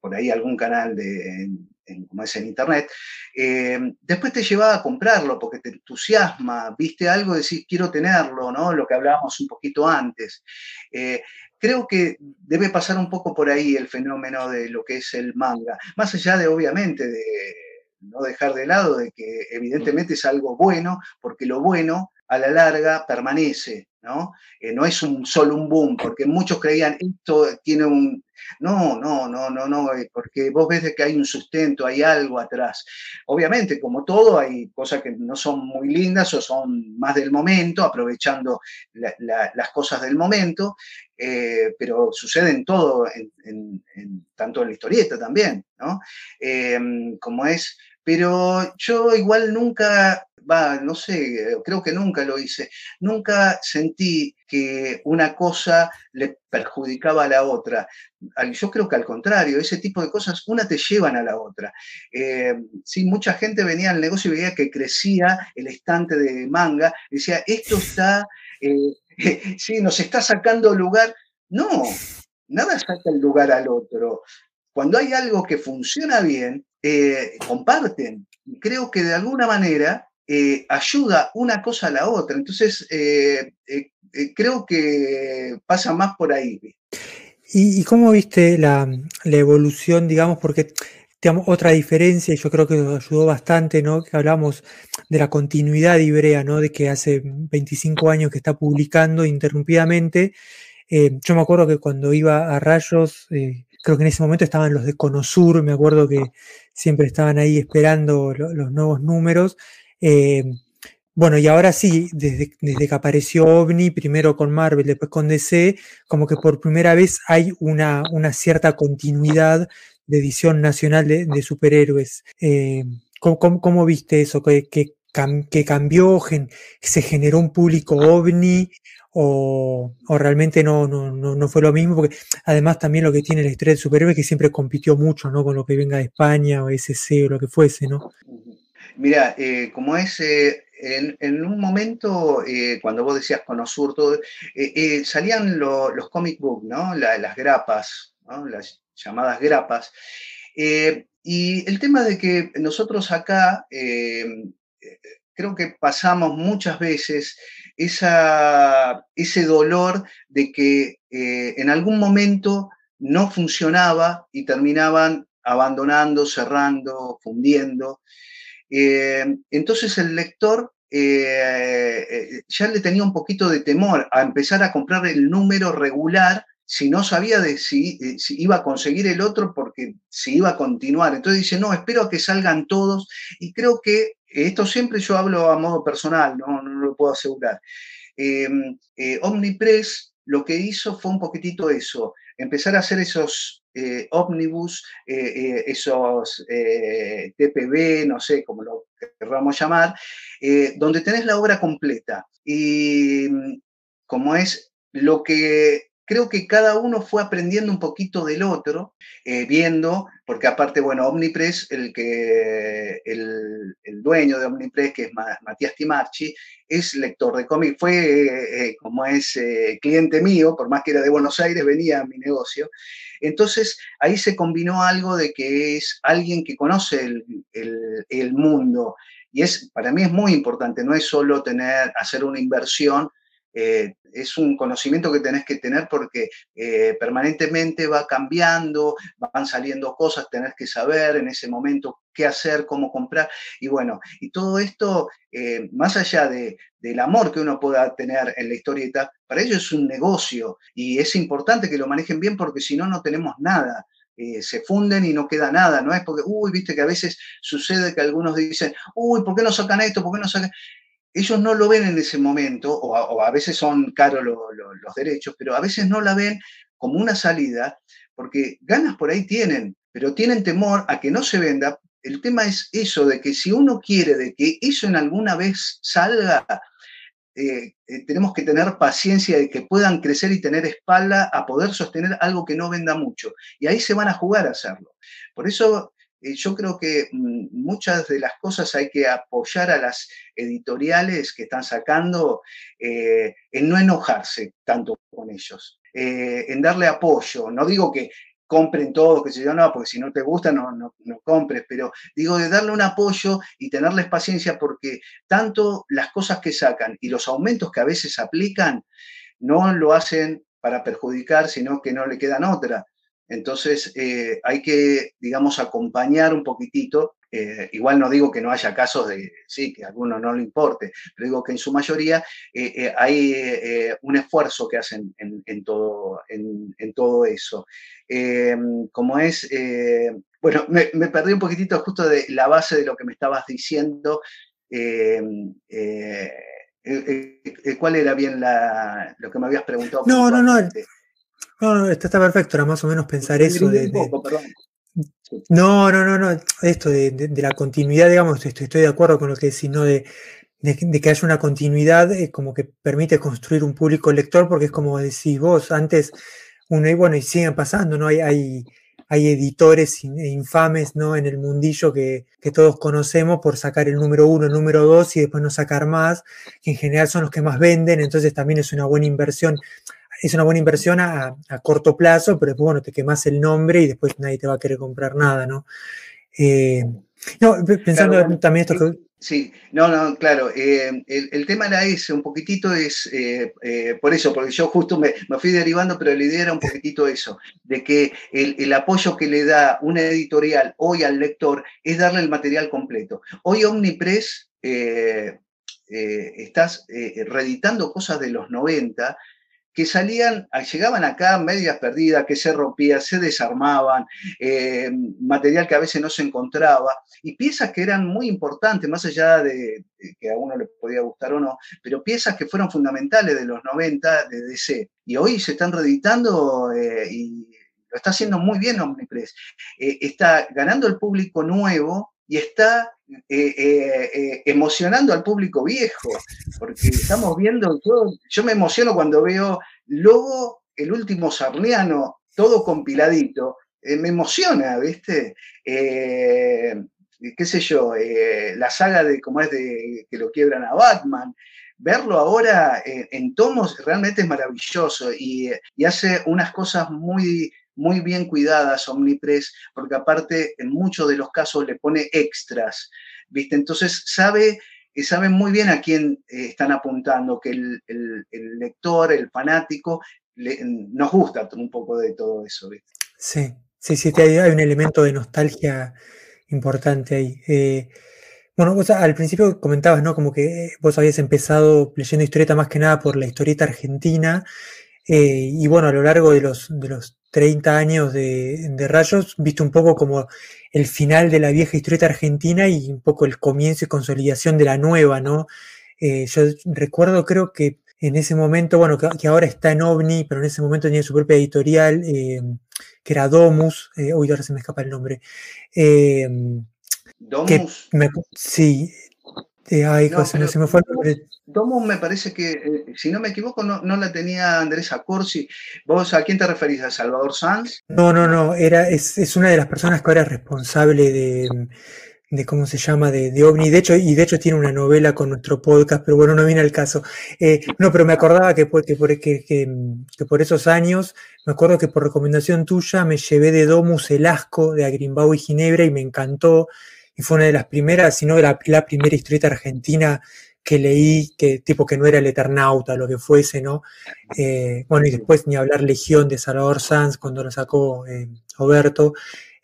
por ahí algún canal de, como es en internet, eh, después te lleva a comprarlo porque te entusiasma, viste algo, decís, quiero tenerlo, ¿no? Lo que hablábamos un poquito antes. Eh, creo que debe pasar un poco por ahí el fenómeno de lo que es el manga, más allá de, obviamente, de no dejar de lado de que evidentemente es algo bueno, porque lo bueno a la larga permanece, ¿no? Eh, no es un, solo un boom, porque muchos creían, esto tiene un... No, no, no, no, no, eh, porque vos ves que hay un sustento, hay algo atrás. Obviamente, como todo, hay cosas que no son muy lindas o son más del momento, aprovechando las cosas del momento, eh, pero sucede en todo, en, tanto en la historieta también, ¿no? como es, pero yo igual nunca va, no sé, creo que nunca lo hice, nunca sentí que una cosa le perjudicaba a la otra. Yo creo que al contrario, ese tipo de cosas, una te llevan a la otra. Eh, mucha gente venía al negocio y veía que crecía el estante de manga, decía, esto está, eh, nos está sacando lugar. No, nada saca el lugar al otro. Cuando hay algo que funciona bien, eh, comparten. Creo que de alguna manera eh, ayuda una cosa a la otra. Entonces, eh, eh, creo que pasa más por ahí. ¿Y, cómo viste la, evolución, digamos? Porque otra diferencia, y yo creo que nos ayudó bastante, ¿no? Que hablamos de la continuidad de Ibrea, ¿no? De que hace 25 años que está publicando interrumpidamente. Yo me acuerdo que cuando iba a Rayos, creo que en ese momento estaban los de Conosur, me acuerdo que siempre estaban ahí esperando los nuevos números. Eh, bueno, y ahora sí, desde, desde, que apareció OVNI, primero con Marvel, después con DC, como que por primera vez hay una, una cierta continuidad de edición nacional de, superhéroes. Eh, ¿cómo, viste eso? ¿Que, que, cambió, se generó un público ovni o, realmente no, no, no, fue lo mismo? Porque además también lo que tiene la historia de superhéroes es que siempre compitió mucho ¿no? con lo que venga de España o SC o lo que fuese, ¿no? Mira, eh, como es, eh, en, un momento, cuando vos decías con Osur, salían los comic books, ¿no? las grapas. Las, llamadas grapas. Eh, y el tema de que nosotros acá eh, creo que pasamos muchas veces esa, ese dolor de que eh, en algún momento no funcionaba y terminaban abandonando, cerrando, fundiendo. Entonces el lector ya le tenía un poquito de temor a empezar a comprar el número regular si no sabía de si, eh, iba a conseguir el otro porque si iba a continuar. Entonces dice, no, espero a que salgan todos. Y creo que esto siempre yo hablo a modo personal, no, no lo puedo asegurar. Eh, Omnipress lo que hizo fue un poquitito eso, empezar a hacer esos eh, ómnibus, esos TPB, no sé cómo lo querramos llamar, donde tenés la obra completa. Y mm, como es lo que creo que cada uno fue aprendiendo un poquito del otro, eh, viendo, porque aparte, bueno, Omnipress, el, que, el, dueño de Omnipress, que es Matías Timarchi, es lector de cómics, fue, eh, eh, como es cliente mío, por más que era de Buenos Aires, venía a mi negocio. Entonces, ahí se combinó algo de que es alguien que conoce el, el mundo. Y es, para mí es muy importante, no es solo tener, hacer una inversión, eh, es un conocimiento que tenés que tener porque eh, permanentemente va cambiando, van saliendo cosas, tenés que saber en ese momento qué hacer, cómo comprar. Y bueno, y todo esto, eh, más allá de, del amor que uno pueda tener en la historieta, para ellos es un negocio y es importante que lo manejen bien porque si no, no tenemos nada. se funden y no queda nada, no es porque, uy, viste que a veces sucede que algunos dicen, uy, ¿por qué no sacan esto? ¿Por qué no sacan? Ellos no lo ven en ese momento, o a, veces son caros los derechos, pero a veces no la ven como una salida, porque ganas por ahí tienen, pero tienen temor a que no se venda. El tema es eso, de que si uno quiere de que eso en alguna vez salga, eh, eh, tenemos que tener paciencia de que puedan crecer y tener espalda a poder sostener algo que no venda mucho. Y ahí se van a jugar a hacerlo. Por eso yo creo que mm, muchas de las cosas hay que apoyar a las editoriales que están sacando eh, en no enojarse tanto con ellos, eh, en darle apoyo. No digo que compren todo, que se yo, no, porque si no te gusta no, no, no, compres, pero digo de darle un apoyo y tenerles paciencia porque tanto las cosas que sacan y los aumentos que a veces aplican no lo hacen para perjudicar, sino que no le quedan otra. Entonces, eh, hay que, digamos, acompañar un poquitito. Eh, igual no digo que no haya casos de, sí, que a alguno no le importe, pero digo que en su mayoría eh, hay un esfuerzo que hacen en, todo, en, todo eso. como es, bueno, me, perdí un poquitito justo de la base de lo que me estabas diciendo. ¿Cuál era bien lo que me habías preguntado? No, no, no. No, está, perfecto, era más o menos pensar eso. De, no, no, no, no, esto de, la continuidad, digamos, estoy, estoy, de acuerdo con lo que decís, ¿no? De, que haya una continuidad, eh, como que permite construir un público lector, porque es como decís vos, antes, uno, y bueno, y siguen pasando, ¿no? Hay, hay, hay editores infames, ¿no? En el mundillo que, que, todos conocemos por sacar el número uno, el número dos y después no sacar más, que en general son los que más venden, entonces también es una buena inversión es una buena inversión a, corto plazo, pero después, bueno, te quemas el nombre y después nadie te va a querer comprar nada, ¿no? Eh, no, pensando también esto que... Sí, no, no, claro. Eh, el, tema era ese, un poquitito es, eh, eh, por eso, porque yo justo me, fui derivando, pero la idea era un poquitito eso, de que el, apoyo que le da una editorial hoy al lector es darle el material completo. Hoy Omnipress estás reeditando cosas de los 90 que salían, llegaban acá medias perdidas, que se rompían, se desarmaban, eh, material que a veces no se encontraba, y piezas que eran muy importantes, más allá de, que a uno le podía gustar o no, pero piezas que fueron fundamentales de los 90 de DC. Y hoy se están reeditando eh, y lo está haciendo muy bien Omnipress. Eh, está ganando el público nuevo y está eh, eh, eh, emocionando al público viejo, porque estamos viendo, yo me emociono cuando veo Lobo, el último sarniano, todo compiladito, me emociona, ¿viste? qué sé yo, la saga de cómo es de que lo quiebran a Batman, verlo ahora en tomos realmente es maravilloso y, y hace unas cosas muy muy bien cuidadas Omnipress, porque aparte en muchos de los casos le pone extras, ¿viste? Entonces sabe, eh, sabe muy bien a quién eh, están apuntando, que el, lector, el fanático, nos gusta un poco de todo eso, ¿viste? Sí, sí, sí, hay, un elemento de nostalgia importante ahí. Eh, bueno, vos al principio comentabas, ¿no? Como que vos habías empezado leyendo historieta más que nada por la historieta argentina. Y bueno, a lo largo de los, de los 30 años de, Rayos, visto un poco como el final de la vieja historieta argentina y un poco el comienzo y consolidación de la nueva, ¿no? Eh, yo recuerdo, creo que en ese momento, bueno, que, ahora está en OVNI, pero en ese momento tenía su propia editorial, eh, que era Domus, eh, hoy ahora se me escapa el nombre. Domus. sí, ay, José, se me fue el nombre. Domus me parece que, eh, si no me equivoco, no, la tenía Andrés Acorsi. ¿Vos a quién te referís? ¿A Salvador Sanz? No, no, no. Era, es, una de las personas que ahora es responsable de, de ¿cómo se llama? De, de, OVNI. De hecho, y de hecho tiene una novela con nuestro podcast, pero bueno, no viene al caso. Eh, no, pero me acordaba que por, que, por, que, por esos años, me acuerdo que por recomendación tuya me llevé de Domus el asco de Agrimbau y Ginebra y me encantó. Y fue una de las primeras, si no la, la primera historieta argentina que leí, que tipo que no era el Eternauta, lo que fuese, ¿no? Eh, bueno, y después ni hablar Legión de Salvador Sanz cuando lo sacó eh, Oberto.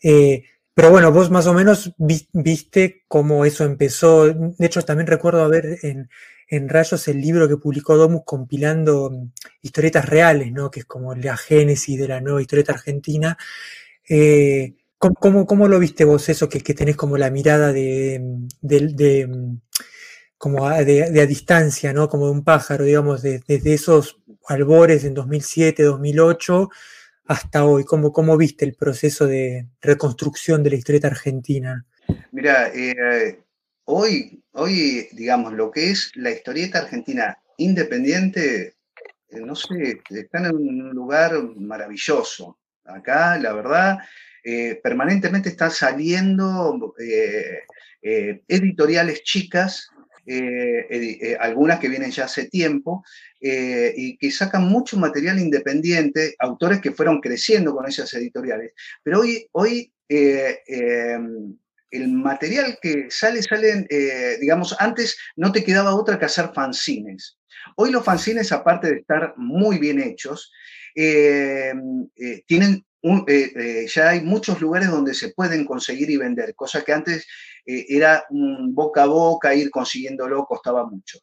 Eh, pero bueno, vos más o menos viste cómo eso empezó. De hecho, también recuerdo haber en, en Rayos el libro que publicó Domus compilando mm, historietas reales, ¿no? Que es como la génesis de la nueva historieta argentina. ¿Cómo, cómo, lo viste vos eso, que, que tenés como la mirada de, de como a, de, a distancia, ¿no? Como de un pájaro, digamos, desde esos albores en 2007, 2008 hasta hoy. ¿Cómo, ¿Cómo viste el proceso de reconstrucción de la historieta argentina? Mira, eh, hoy, hoy, digamos, lo que es la historieta argentina independiente, eh, no sé, están en un lugar maravilloso. Acá, la verdad, eh, permanentemente están saliendo editoriales chicas eh, eh, algunas que vienen ya hace tiempo, y que sacan mucho material independiente, autores que fueron creciendo con esas editoriales. Pero hoy, hoy em, el material que sale, salen, digamos, antes no te quedaba otra que hacer fanzines. Hoy los fanzines, aparte de estar muy bien hechos, tienen ya hay muchos lugares donde se pueden conseguir y vender, cosa que antes eh, era boca a boca, ir consiguiéndolo costaba mucho.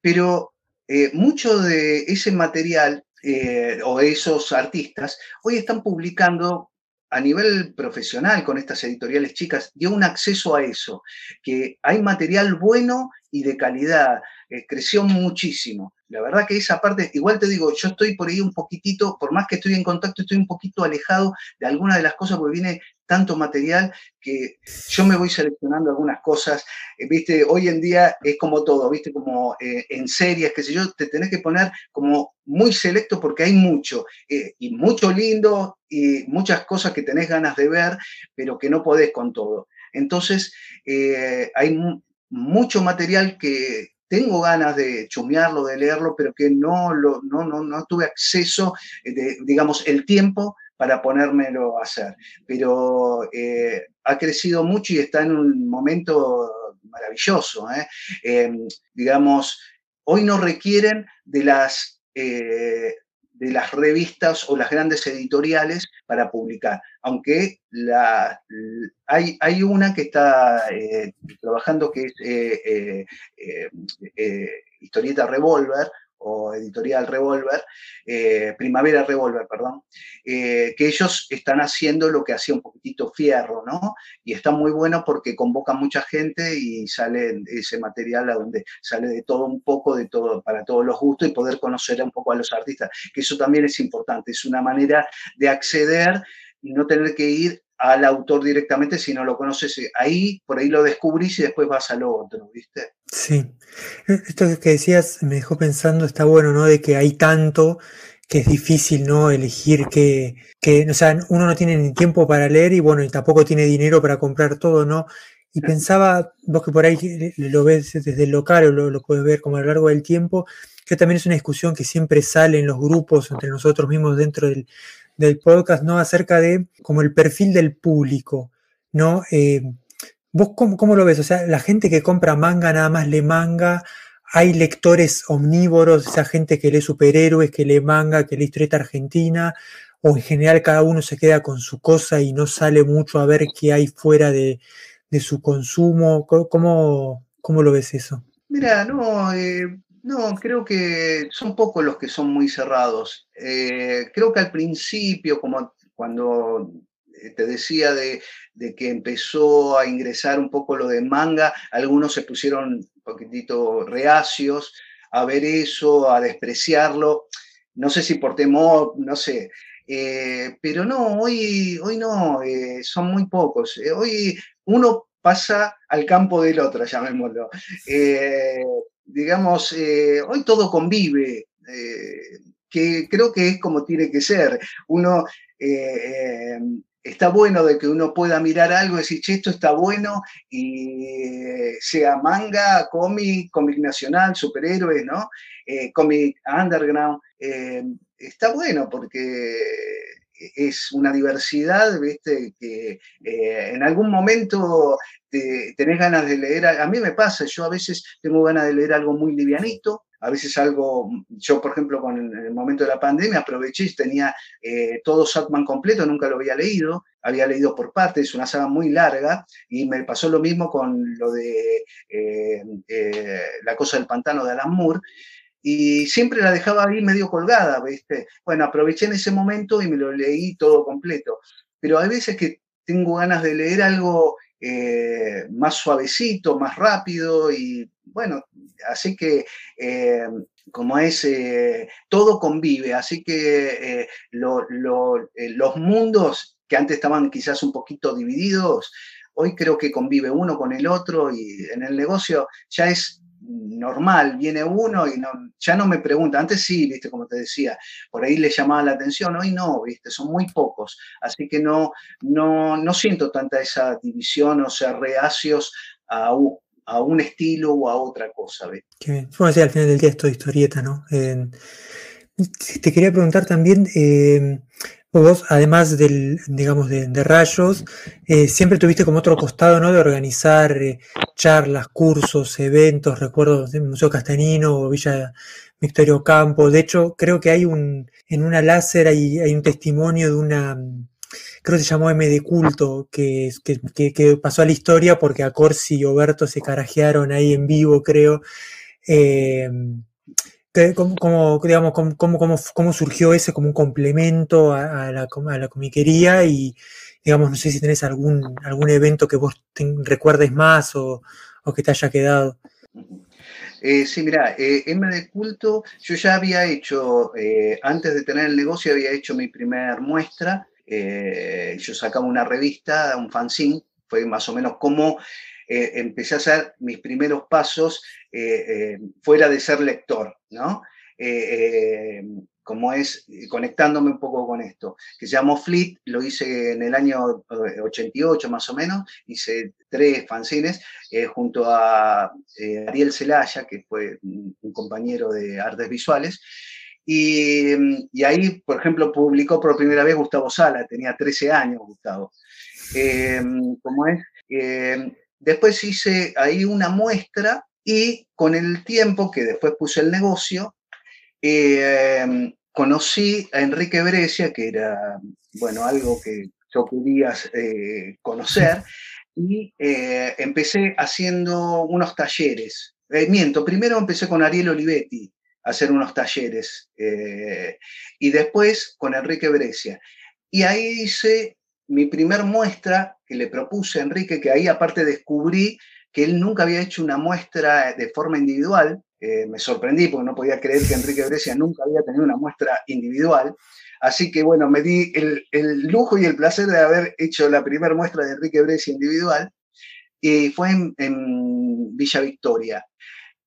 Pero eh, mucho de ese material eh, o esos artistas hoy están publicando a nivel profesional con estas editoriales chicas, dio un acceso a eso, que hay material bueno y de calidad, creció muchísimo. La verdad que esa parte, igual te digo, yo estoy por ahí un poquitito, por más que estoy en contacto, estoy un poquito alejado de algunas de las cosas porque viene tanto material que yo me voy seleccionando algunas cosas. Eh, viste, hoy en día es como todo, viste, como eh, en series, qué sé yo, te tenés que poner como muy selecto porque hay mucho, eh, y mucho lindo, y muchas cosas que tenés ganas de ver, pero que no podés con todo. Entonces, hay mucho material que, tengo ganas de chumearlo, de leerlo, pero que no, lo, no, no, no tuve acceso, eh, digamos, el tiempo para ponérmelo a hacer. Pero eh, ha crecido mucho y está en un momento maravilloso. digamos, hoy no requieren de las de las revistas o las grandes editoriales para publicar, aunque la, hay, hay, una que está eh, trabajando que es eh, eh, Historieta Revolver, o Editorial Revolver, eh, Primavera Revolver, perdón, eh, que ellos están haciendo lo que hacía un poquitito Fierro, ¿no? Y está muy bueno porque convoca mucha gente y sale ese material a donde sale de todo un poco, de todo, para todos los gustos y poder conocer un poco a los artistas, que eso también es importante, es una manera de acceder y no tener que ir al autor directamente si no lo conoces. Ahí, por ahí lo descubrís y después vas al otro, ¿viste? Sí. Esto que decías me dejó pensando, está bueno, ¿no? De que hay tanto que es difícil, ¿no? Elegir que, que, o sea, uno no tiene ni tiempo para leer y bueno, y tampoco tiene dinero para comprar todo, ¿no? Y pensaba, vos que por ahí lo ves desde el local o lo, lo puedes ver como a lo largo del tiempo, que también es una discusión que siempre sale en los grupos entre nosotros mismos dentro del, del podcast, ¿no? Acerca de como el perfil del público, ¿no? Eh, ¿Vos cómo, lo ves? O sea, la gente que compra manga nada más lee manga, hay lectores omnívoros, esa gente que lee superhéroes, que lee manga, que lee historieta argentina, o en general cada uno se queda con su cosa y no sale mucho a ver qué hay fuera de, su consumo. ¿Cómo, ¿Cómo, lo ves eso? Mira, no, eh, no, creo que son pocos los que son muy cerrados. Eh, creo que al principio, como cuando eh, te decía de, que empezó a ingresar un poco lo de manga, algunos se pusieron un poquitito reacios a ver eso, a despreciarlo. No sé si por temor, no sé. Eh, pero no, hoy, hoy no, son muy pocos. hoy uno pasa al campo del otro, llamémoslo digamos, eh, hoy todo convive, eh, que creo que es como tiene que ser. Uno eh, está bueno de que uno pueda mirar algo y decir, che, esto está bueno, y sea manga, cómic, cómic nacional, superhéroes, ¿no? cómic underground. está bueno porque es una diversidad, ¿viste? Que en algún momento tenés ganas de leer, a mí me pasa, yo a veces tengo ganas de leer algo muy livianito, a veces algo, yo por ejemplo con el momento de la pandemia aproveché tenía eh, todo Satman completo, nunca lo había leído, había leído por partes, es una saga muy larga, y me pasó lo mismo con lo de eh, eh, La cosa del pantano de Alan Moore, y siempre la dejaba ahí medio colgada. Bueno, aproveché en ese momento y me lo leí todo completo, pero hay veces que tengo ganas de leer algo eh, más suavecito, más rápido y bueno, así que eh, como es, eh, todo convive, así que los mundos que antes estaban quizás un poquito divididos, hoy creo que convive uno con el otro y en el negocio ya es normal, viene uno y no, ya no me pregunta, antes sí, viste, como te decía, por ahí le llamaba la atención, hoy no, viste, son muy pocos, así que no, no, no siento tanta esa división o sea, reacios a, a un estilo o a otra cosa, ¿ves? Que al final del día esto de historieta, ¿no? te quería preguntar también, eh, Vos, además del, digamos, de, rayos, eh, siempre tuviste como otro costado, ¿no? De organizar eh, charlas, cursos, eventos, recuerdo del Museo Castanino o Villa Victorio Campo. De hecho, creo que hay un, en una láser hay, hay un testimonio de una, creo que se llamó M de culto, que, que, que, pasó a la historia porque a Corsi y Oberto se carajearon ahí en vivo, creo. Eh, ¿Cómo, digamos, cómo, cómo, surgió ese como un complemento a, la, comiquería? Y, digamos, no sé si tenés algún, algún evento que vos recuerdes más o, que te haya quedado. Eh, sí, mira, eh, M culto, yo ya había hecho, eh, antes de tener el negocio, había hecho mi primera muestra. Eh, yo sacaba una revista, un fanzine, fue más o menos como eh, empecé a hacer mis primeros pasos eh, eh, fuera de ser lector, ¿no? como es conectándome un poco con esto, que se llamó Fleet, lo hice en el año 88 más o menos, hice tres fanzines junto a Ariel Celaya, que fue un, compañero de artes visuales, y, ahí, por ejemplo, publicó por primera vez Gustavo Sala, tenía 13 años Gustavo. como es, después hice ahí una muestra y con el tiempo que después puse el negocio, eh, conocí a Enrique Brescia, que era, bueno, algo que yo quería eh, conocer, y eh, empecé haciendo unos talleres. miento, primero empecé con Ariel Olivetti a hacer unos talleres, y después con Enrique Brescia. Y ahí hice mi primer muestra que le propuse a Enrique, que ahí aparte descubrí que él nunca había hecho una muestra de forma individual. Eh, me sorprendí porque no podía creer que Enrique Brescia nunca había tenido una muestra individual. Así que bueno, me di el, lujo y el placer de haber hecho la primera muestra de Enrique Brescia individual. Y fue en, Villa Victoria.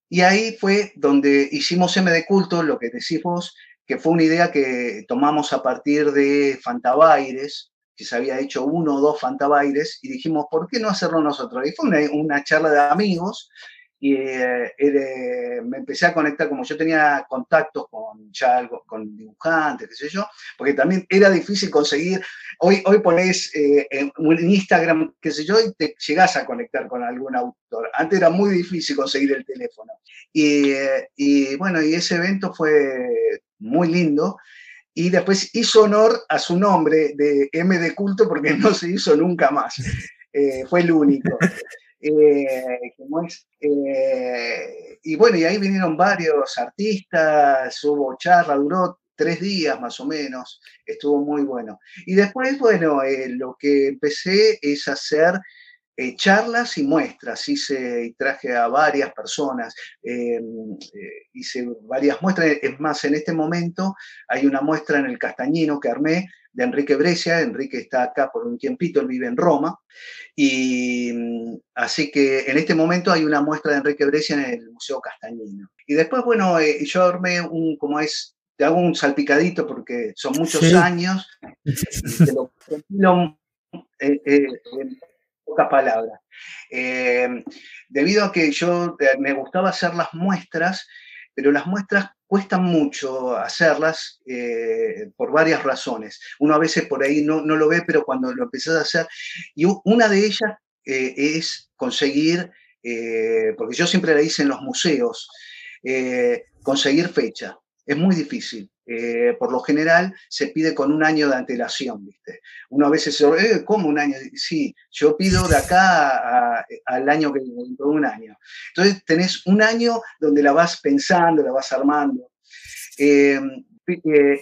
Y ahí fue donde hicimos M de culto, lo que decís vos, que fue una idea que tomamos a partir de Fantabaires, que se había hecho uno o dos fantabaires y dijimos, ¿por qué no hacerlo nosotros? Y fue una, charla de amigos y eh, me empecé a conectar, como yo tenía contactos con ya con dibujantes, qué sé yo, porque también era difícil conseguir, hoy, hoy pones eh, en Instagram, qué sé yo, y te llegás a conectar con algún autor. Antes era muy difícil conseguir el teléfono. Y, eh, y bueno, y ese evento fue muy lindo y después hizo honor a su nombre de M de culto porque no se hizo nunca más. Eh, fue el único. Eh, eh, y bueno, y ahí vinieron varios artistas, hubo charla, duró tres días más o menos, estuvo muy bueno. Y después, bueno, lo que empecé es hacer eh, charlas y muestras. Hice y traje a varias personas, eh, eh, hice varias muestras. Es más, en este momento hay una muestra en el Castañino que armé de Enrique Brescia. Enrique está acá por un tiempito, él vive en Roma. Y mm, así que en este momento hay una muestra de Enrique Brescia en el Museo Castañino. Y después, bueno, yo armé un, como es, te hago un salpicadito porque son muchos años. Te lo pocas palabras. Eh, debido a que yo eh, me gustaba hacer las muestras, pero las muestras cuestan mucho hacerlas eh, por varias razones. Uno a veces por ahí no, no, lo ve, pero cuando lo empezás a hacer, y una de ellas es conseguir, porque yo siempre la hice en los museos, conseguir fecha. Es muy difícil. Eh, por lo general se pide con un año de antelación, ¿viste? Uno a veces eh, ¿cómo un año? Sí, yo pido de acá al año que un año. Entonces tenés un año donde la vas pensando, la vas armando. Eh,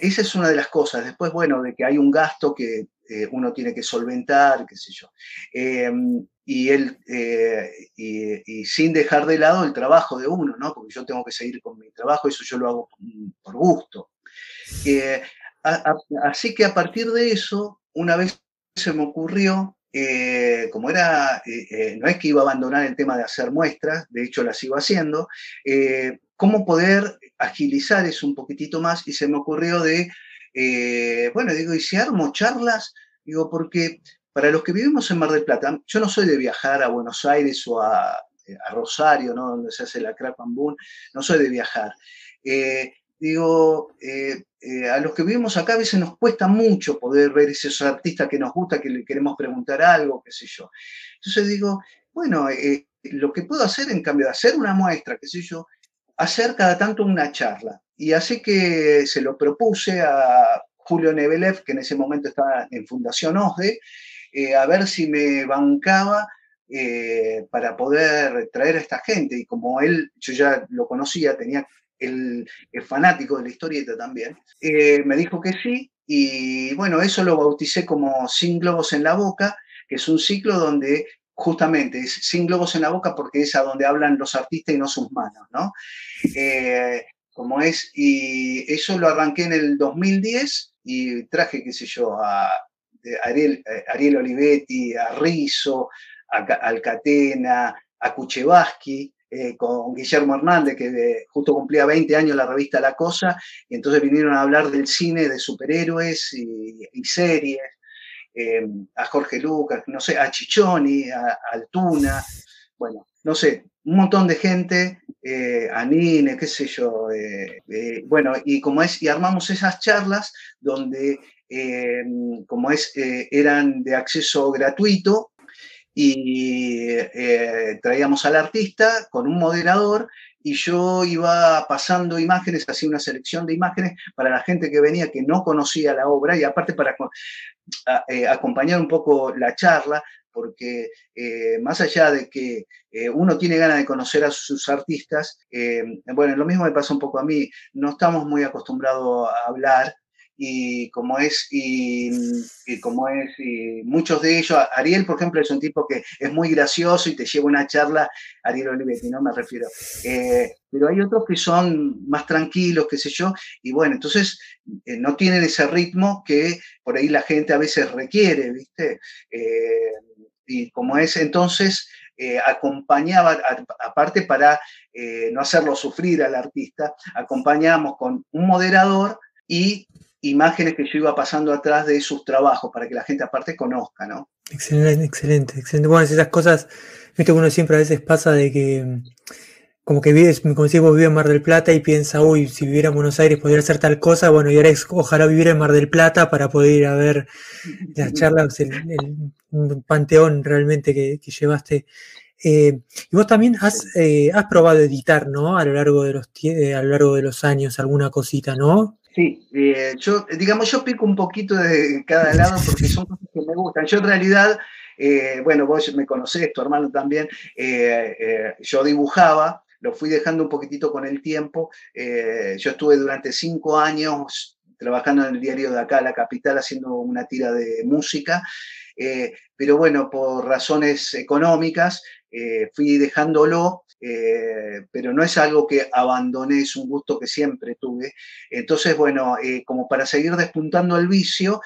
esa es una de las cosas. Después, bueno, de que hay un gasto que uno tiene que solventar, qué sé yo. y, él, y, sin dejar de lado el trabajo de uno, ¿no? Porque yo tengo que seguir con mi trabajo, eso yo lo hago por gusto. Eh, así que a partir de eso, una vez se me ocurrió, eh, como era, eh, no es que iba a abandonar el tema de hacer muestras, de hecho las sigo haciendo, cómo poder agilizar eso un poquitito más y se me ocurrió de, bueno, digo, ¿y si armo charlas? Digo, porque para los que vivimos en Mar del Plata, yo no soy de viajar a Buenos Aires o a, Rosario, ¿no? donde se hace la Crap no soy de viajar digo, eh, eh, a los que vivimos acá a veces nos cuesta mucho poder ver esos artistas que nos gusta, que le queremos preguntar algo, qué sé yo. Entonces digo, bueno, eh, lo que puedo hacer en cambio de hacer una muestra, qué sé yo, hacer cada tanto una charla. Y así que se lo propuse a Julio Nebelev, que en ese momento estaba en Fundación OSDE, a ver si me bancaba para poder traer a esta gente. Y como él, yo ya lo conocía, tenía el, fanático de la historieta también, eh, me dijo que sí, y bueno, eso lo bauticé como Sin Globos en la Boca, que es un ciclo donde justamente es Sin Globos en la Boca porque es a donde hablan los artistas y no sus manos, ¿no? Eh, como es, y eso lo arranqué en el 2010 y traje, qué sé yo, a Ariel, eh, Ariel Olivetti, a Rizzo, a Alcatena, a Kuchevaski, eh, con Guillermo Hernández, que eh, justo cumplía 20 años la revista La Cosa, y entonces vinieron a hablar del cine, de superhéroes y, series, eh, a Jorge Lucas, no sé, a Chichoni, a, Altuna, bueno, no sé, un montón de gente, a Nine, qué sé yo, bueno, y como es, y armamos esas charlas donde, como es, eran de acceso gratuito, y eh, traíamos al artista con un moderador y yo iba pasando imágenes, hacía una selección de imágenes para la gente que venía que no conocía la obra y aparte para eh, acompañar un poco la charla, porque eh, más allá de que uno tiene ganas de conocer a sus artistas, bueno, lo mismo me pasa un poco a mí, no estamos muy acostumbrados a hablar y como es, y, como es, y muchos de ellos, Ariel, por ejemplo, es un tipo que es muy gracioso y te lleva una charla, Ariel Olivetti, no me refiero. Eh, pero hay otros que son más tranquilos, qué sé yo, y bueno, entonces eh, no tienen ese ritmo que por ahí la gente a veces requiere, ¿viste? Eh, y como es, entonces acompañaba, aparte para no hacerlo sufrir al artista, acompañamos con un moderador y imágenes que yo iba pasando atrás de sus trabajos para que la gente aparte conozca, ¿no? Excelente, excelente, excelente. Bueno, esas cosas, viste que uno siempre a veces pasa de que como que vives, como si vos vives en Mar del Plata y piensa, uy, si viviera en Buenos Aires podría hacer tal cosa, bueno, y ahora es, ojalá vivir en Mar del Plata para poder ir a ver las charlas, el, panteón realmente que, llevaste. Eh, y vos también has, eh, has probado editar, ¿no? A lo largo de los a lo largo de los años alguna cosita, ¿no? Sí, eh, yo, digamos, yo pico un poquito de cada lado porque son cosas que me gustan. Yo en realidad, eh, bueno, vos me conocés, tu hermano también, eh, yo dibujaba, lo fui dejando un poquitito con el tiempo. yo estuve durante cinco años trabajando en el diario de acá, La Capital, haciendo una tira de música. pero bueno, por razones económicas, fui dejándolo eh, pero no es algo que abandoné, es un gusto que siempre tuve. Entonces, bueno, eh, como para seguir despuntando el vicio,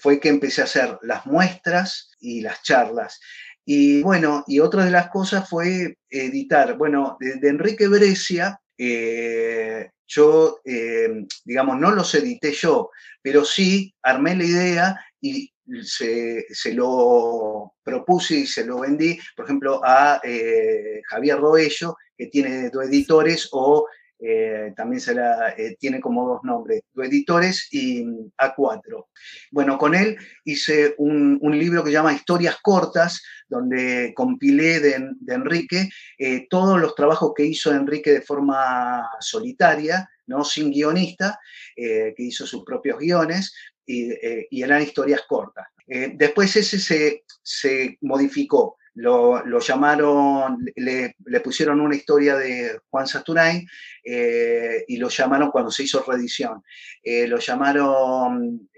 fue que empecé a hacer las muestras y las charlas. Y bueno, y otra de las cosas fue editar. Bueno, de, Enrique Brescia, eh, yo, digamos, no los edité yo, pero sí armé la idea y se, lo propuse y se lo vendí, por ejemplo, a eh, Javier Roello, que tiene dos editores, o eh, también se eh, tiene como dos nombres, dos editores y A4. Bueno, con él hice un, libro que se llama Historias Cortas, donde compilé de, de Enrique todos los trabajos que hizo Enrique de forma solitaria, ¿no? sin guionista, que hizo sus propios guiones, eh, y, eran historias cortas. Eh, después ese se, modificó, lo, llamaron, le, pusieron una historia de Juan Sasturain eh, y lo llamaron cuando se hizo reedición, lo llamaron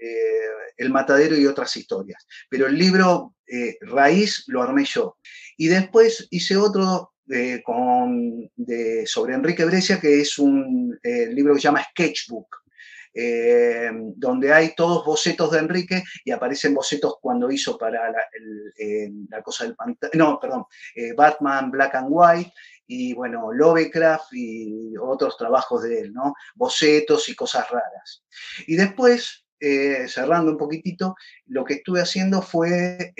El Matadero y otras historias. Pero el libro raíz lo armé yo. Y después hice otro con, sobre Enrique Brescia, que es un libro que se llama Sketchbook. Eh, donde hay todos bocetos de Enrique y aparecen bocetos cuando hizo para la, eh, cosa del no, perdón, eh, Batman Black and White y bueno, Lovecraft y otros trabajos de él, ¿no? Bocetos y cosas raras. Y después, cerrando un poquitito, lo que estuve haciendo fue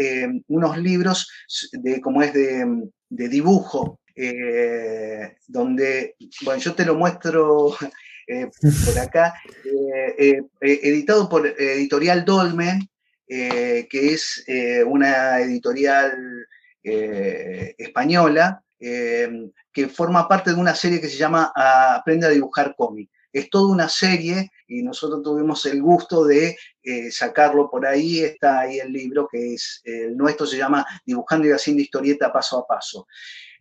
unos libros de, como es de dibujo, donde, bueno, yo te lo muestro eh, por acá, eh, eh, editado por Editorial Dolmen, que es una editorial española que forma parte de una serie que se llama Aprende a dibujar cómic. Es toda una serie y nosotros tuvimos el gusto de sacarlo por ahí. Está ahí el libro que es el nuestro, se llama Dibujando y haciendo historieta paso a paso.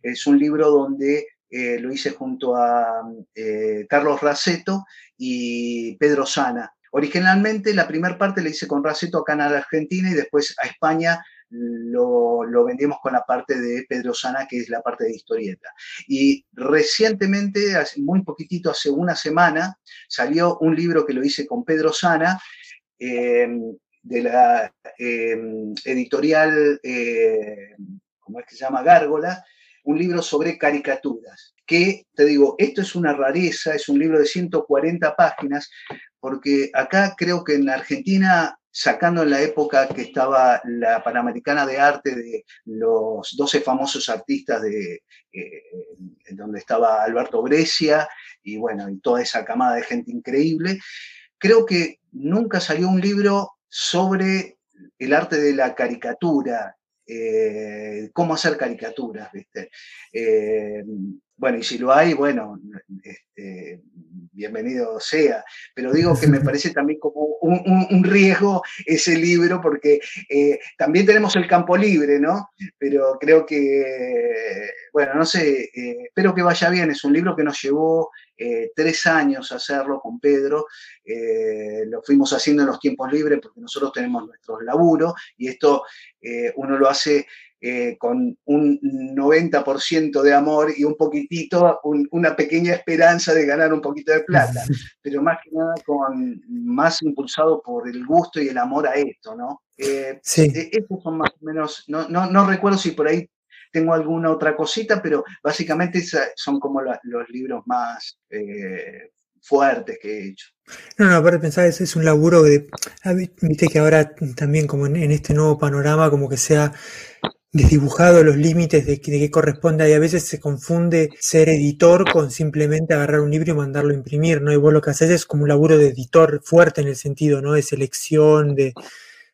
Es un libro donde eh, lo hice junto a eh, Carlos Raceto y Pedro Sana. Originalmente la primera parte la hice con Raceto acá en Argentina y después a España lo, vendimos con la parte de Pedro Sana, que es la parte de historieta. Y recientemente, muy poquitito, hace una semana, salió un libro que lo hice con Pedro Sana, eh, de la editorial, ¿cómo es que se llama? Gárgola, un libro sobre caricaturas, que te digo, esto es una rareza, es un libro de 140 páginas, porque acá creo que en Argentina, sacando en la época que estaba la Panamericana de Arte de los 12 famosos artistas de eh, donde estaba Alberto Brescia y bueno, y toda esa camada de gente increíble, creo que nunca salió un libro sobre el arte de la caricatura eh, cómo hacer caricaturas, ¿viste? Eh, bueno, y si lo hay, bueno, este, bienvenido sea. Pero digo que me parece también como un, riesgo ese libro, porque eh, también tenemos el campo libre, ¿no? Pero creo que, bueno, no sé, espero que vaya bien. Es un libro que nos llevó tres años hacerlo con Pedro. lo fuimos haciendo en los tiempos libres porque nosotros tenemos nuestros laburos y esto uno lo hace eh, con un 90% de amor y un poquitito, una pequeña esperanza de ganar un poquito de plata, pero más que nada con, más impulsado por el gusto y el amor a esto, ¿no? Eh, sí. Eh, estos son más o menos, no, no, no, recuerdo si por ahí tengo alguna otra cosita, pero básicamente son como los libros más fuertes que he hecho. No, no, aparte pensar, es, es un laburo de, ah, viste que ahora también como en, este nuevo panorama, como que sea desdibujado los límites de, qué corresponde y a veces se confunde ser editor con simplemente agarrar un libro y mandarlo a imprimir, ¿no? Y vos lo que haces es como un laburo de editor fuerte en el sentido, ¿no? De selección, de...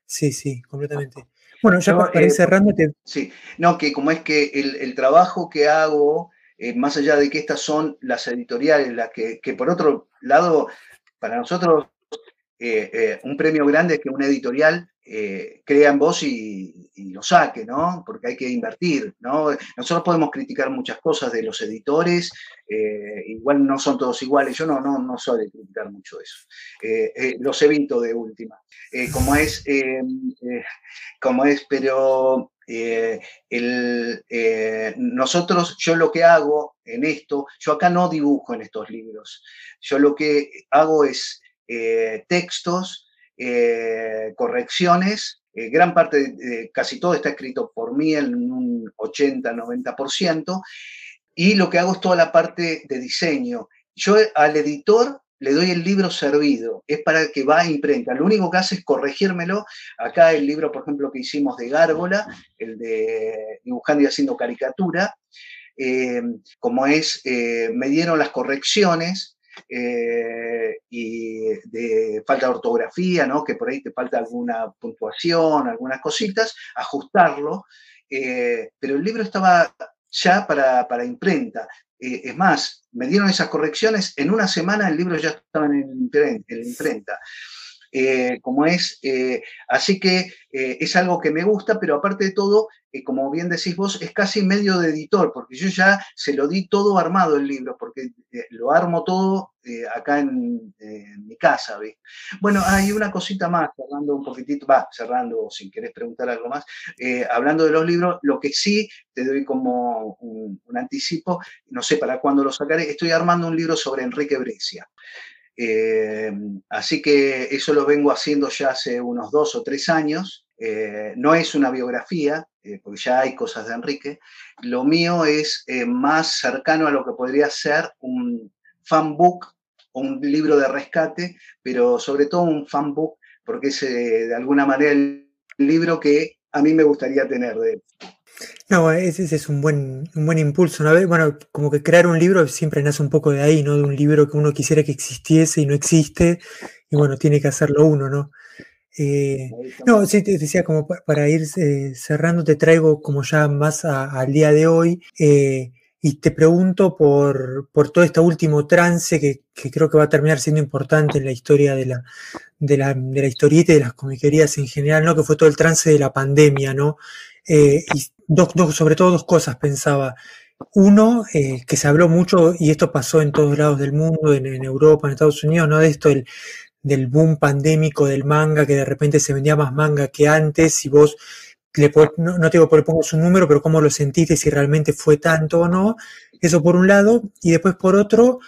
Sí, sí, completamente. Bueno, ya para ir eh, cerrando... Sí, no, que como es que el, trabajo que hago, eh, más allá de que estas son las editoriales, las que, que por otro lado, para nosotros, eh, un premio grande es que una editorial eh, crea en vos y, lo saque, ¿no? Porque hay que invertir, ¿no? Nosotros podemos criticar muchas cosas de los editores, eh, igual no son todos iguales, yo no, no, no soy criticar mucho eso. Eh, los evito de última, como es, como es, pero nosotros, yo lo que hago en esto, yo acá no dibujo en estos libros, yo lo que hago es textos, eh, correcciones. Eh, gran parte, casi todo está escrito por mí en un 80-90%. Y lo que hago es toda la parte de diseño. Yo al editor le doy el libro servido, es para que va a imprenta. Lo único que hace es corregírmelo. Acá el libro, por ejemplo, que hicimos de Gárgola, el de dibujando y haciendo caricatura, eh, como es, me dieron las correcciones, eh, y de falta de ortografía, ¿no? que por ahí te falta alguna puntuación, algunas cositas, ajustarlo. Eh, pero el libro estaba ya para, para imprenta. Eh, es más, me dieron esas correcciones, en una semana el libro ya estaba en, en imprenta. como es, así que es algo que me gusta, pero aparte de todo, como bien decís vos, es casi medio de editor, porque yo ya se lo di todo armado el libro, porque eh, lo armo todo eh, acá en, mi casa. ¿ves? Bueno, hay una cosita más, cerrando un poquitito, va, cerrando, sin querés preguntar algo más, eh, hablando de los libros, lo que sí te doy como un, anticipo, no sé para cuándo lo sacaré, estoy armando un libro sobre Enrique Brescia. Así que eso lo vengo haciendo ya hace unos dos o tres años. no es una biografía, eh, porque ya hay cosas de Enrique. Lo mío es eh, más cercano a lo que podría ser un fanbook o un libro de rescate, pero sobre todo un fanbook, porque es eh, de alguna manera el libro que a mí me gustaría tener de No, ese, es un buen, un buen impulso. ¿no? Bueno, como que crear un libro siempre nace un poco de ahí, ¿no? De un libro que uno quisiera que existiese y no existe, y bueno, tiene que hacerlo uno, ¿no? Eh, no, sí, te decía, como para ir eh, cerrando, te traigo como ya más al día de hoy eh, y te pregunto por, por, todo este último trance que, creo que va a terminar siendo importante en la historia de la, de la, de la historieta y de las comiquerías en general, ¿no? Que fue todo el trance de la pandemia, ¿no? y dos, sobre todo dos cosas pensaba. Uno, que se habló mucho, y esto pasó en todos lados del mundo, en, en Europa, en Estados Unidos, ¿no? De esto, el, del boom pandémico del manga, que de repente se vendía más manga que antes, y vos, le, no, no te digo por pongo un número, pero cómo lo sentiste, si realmente fue tanto o no, eso por un lado, y después por otro,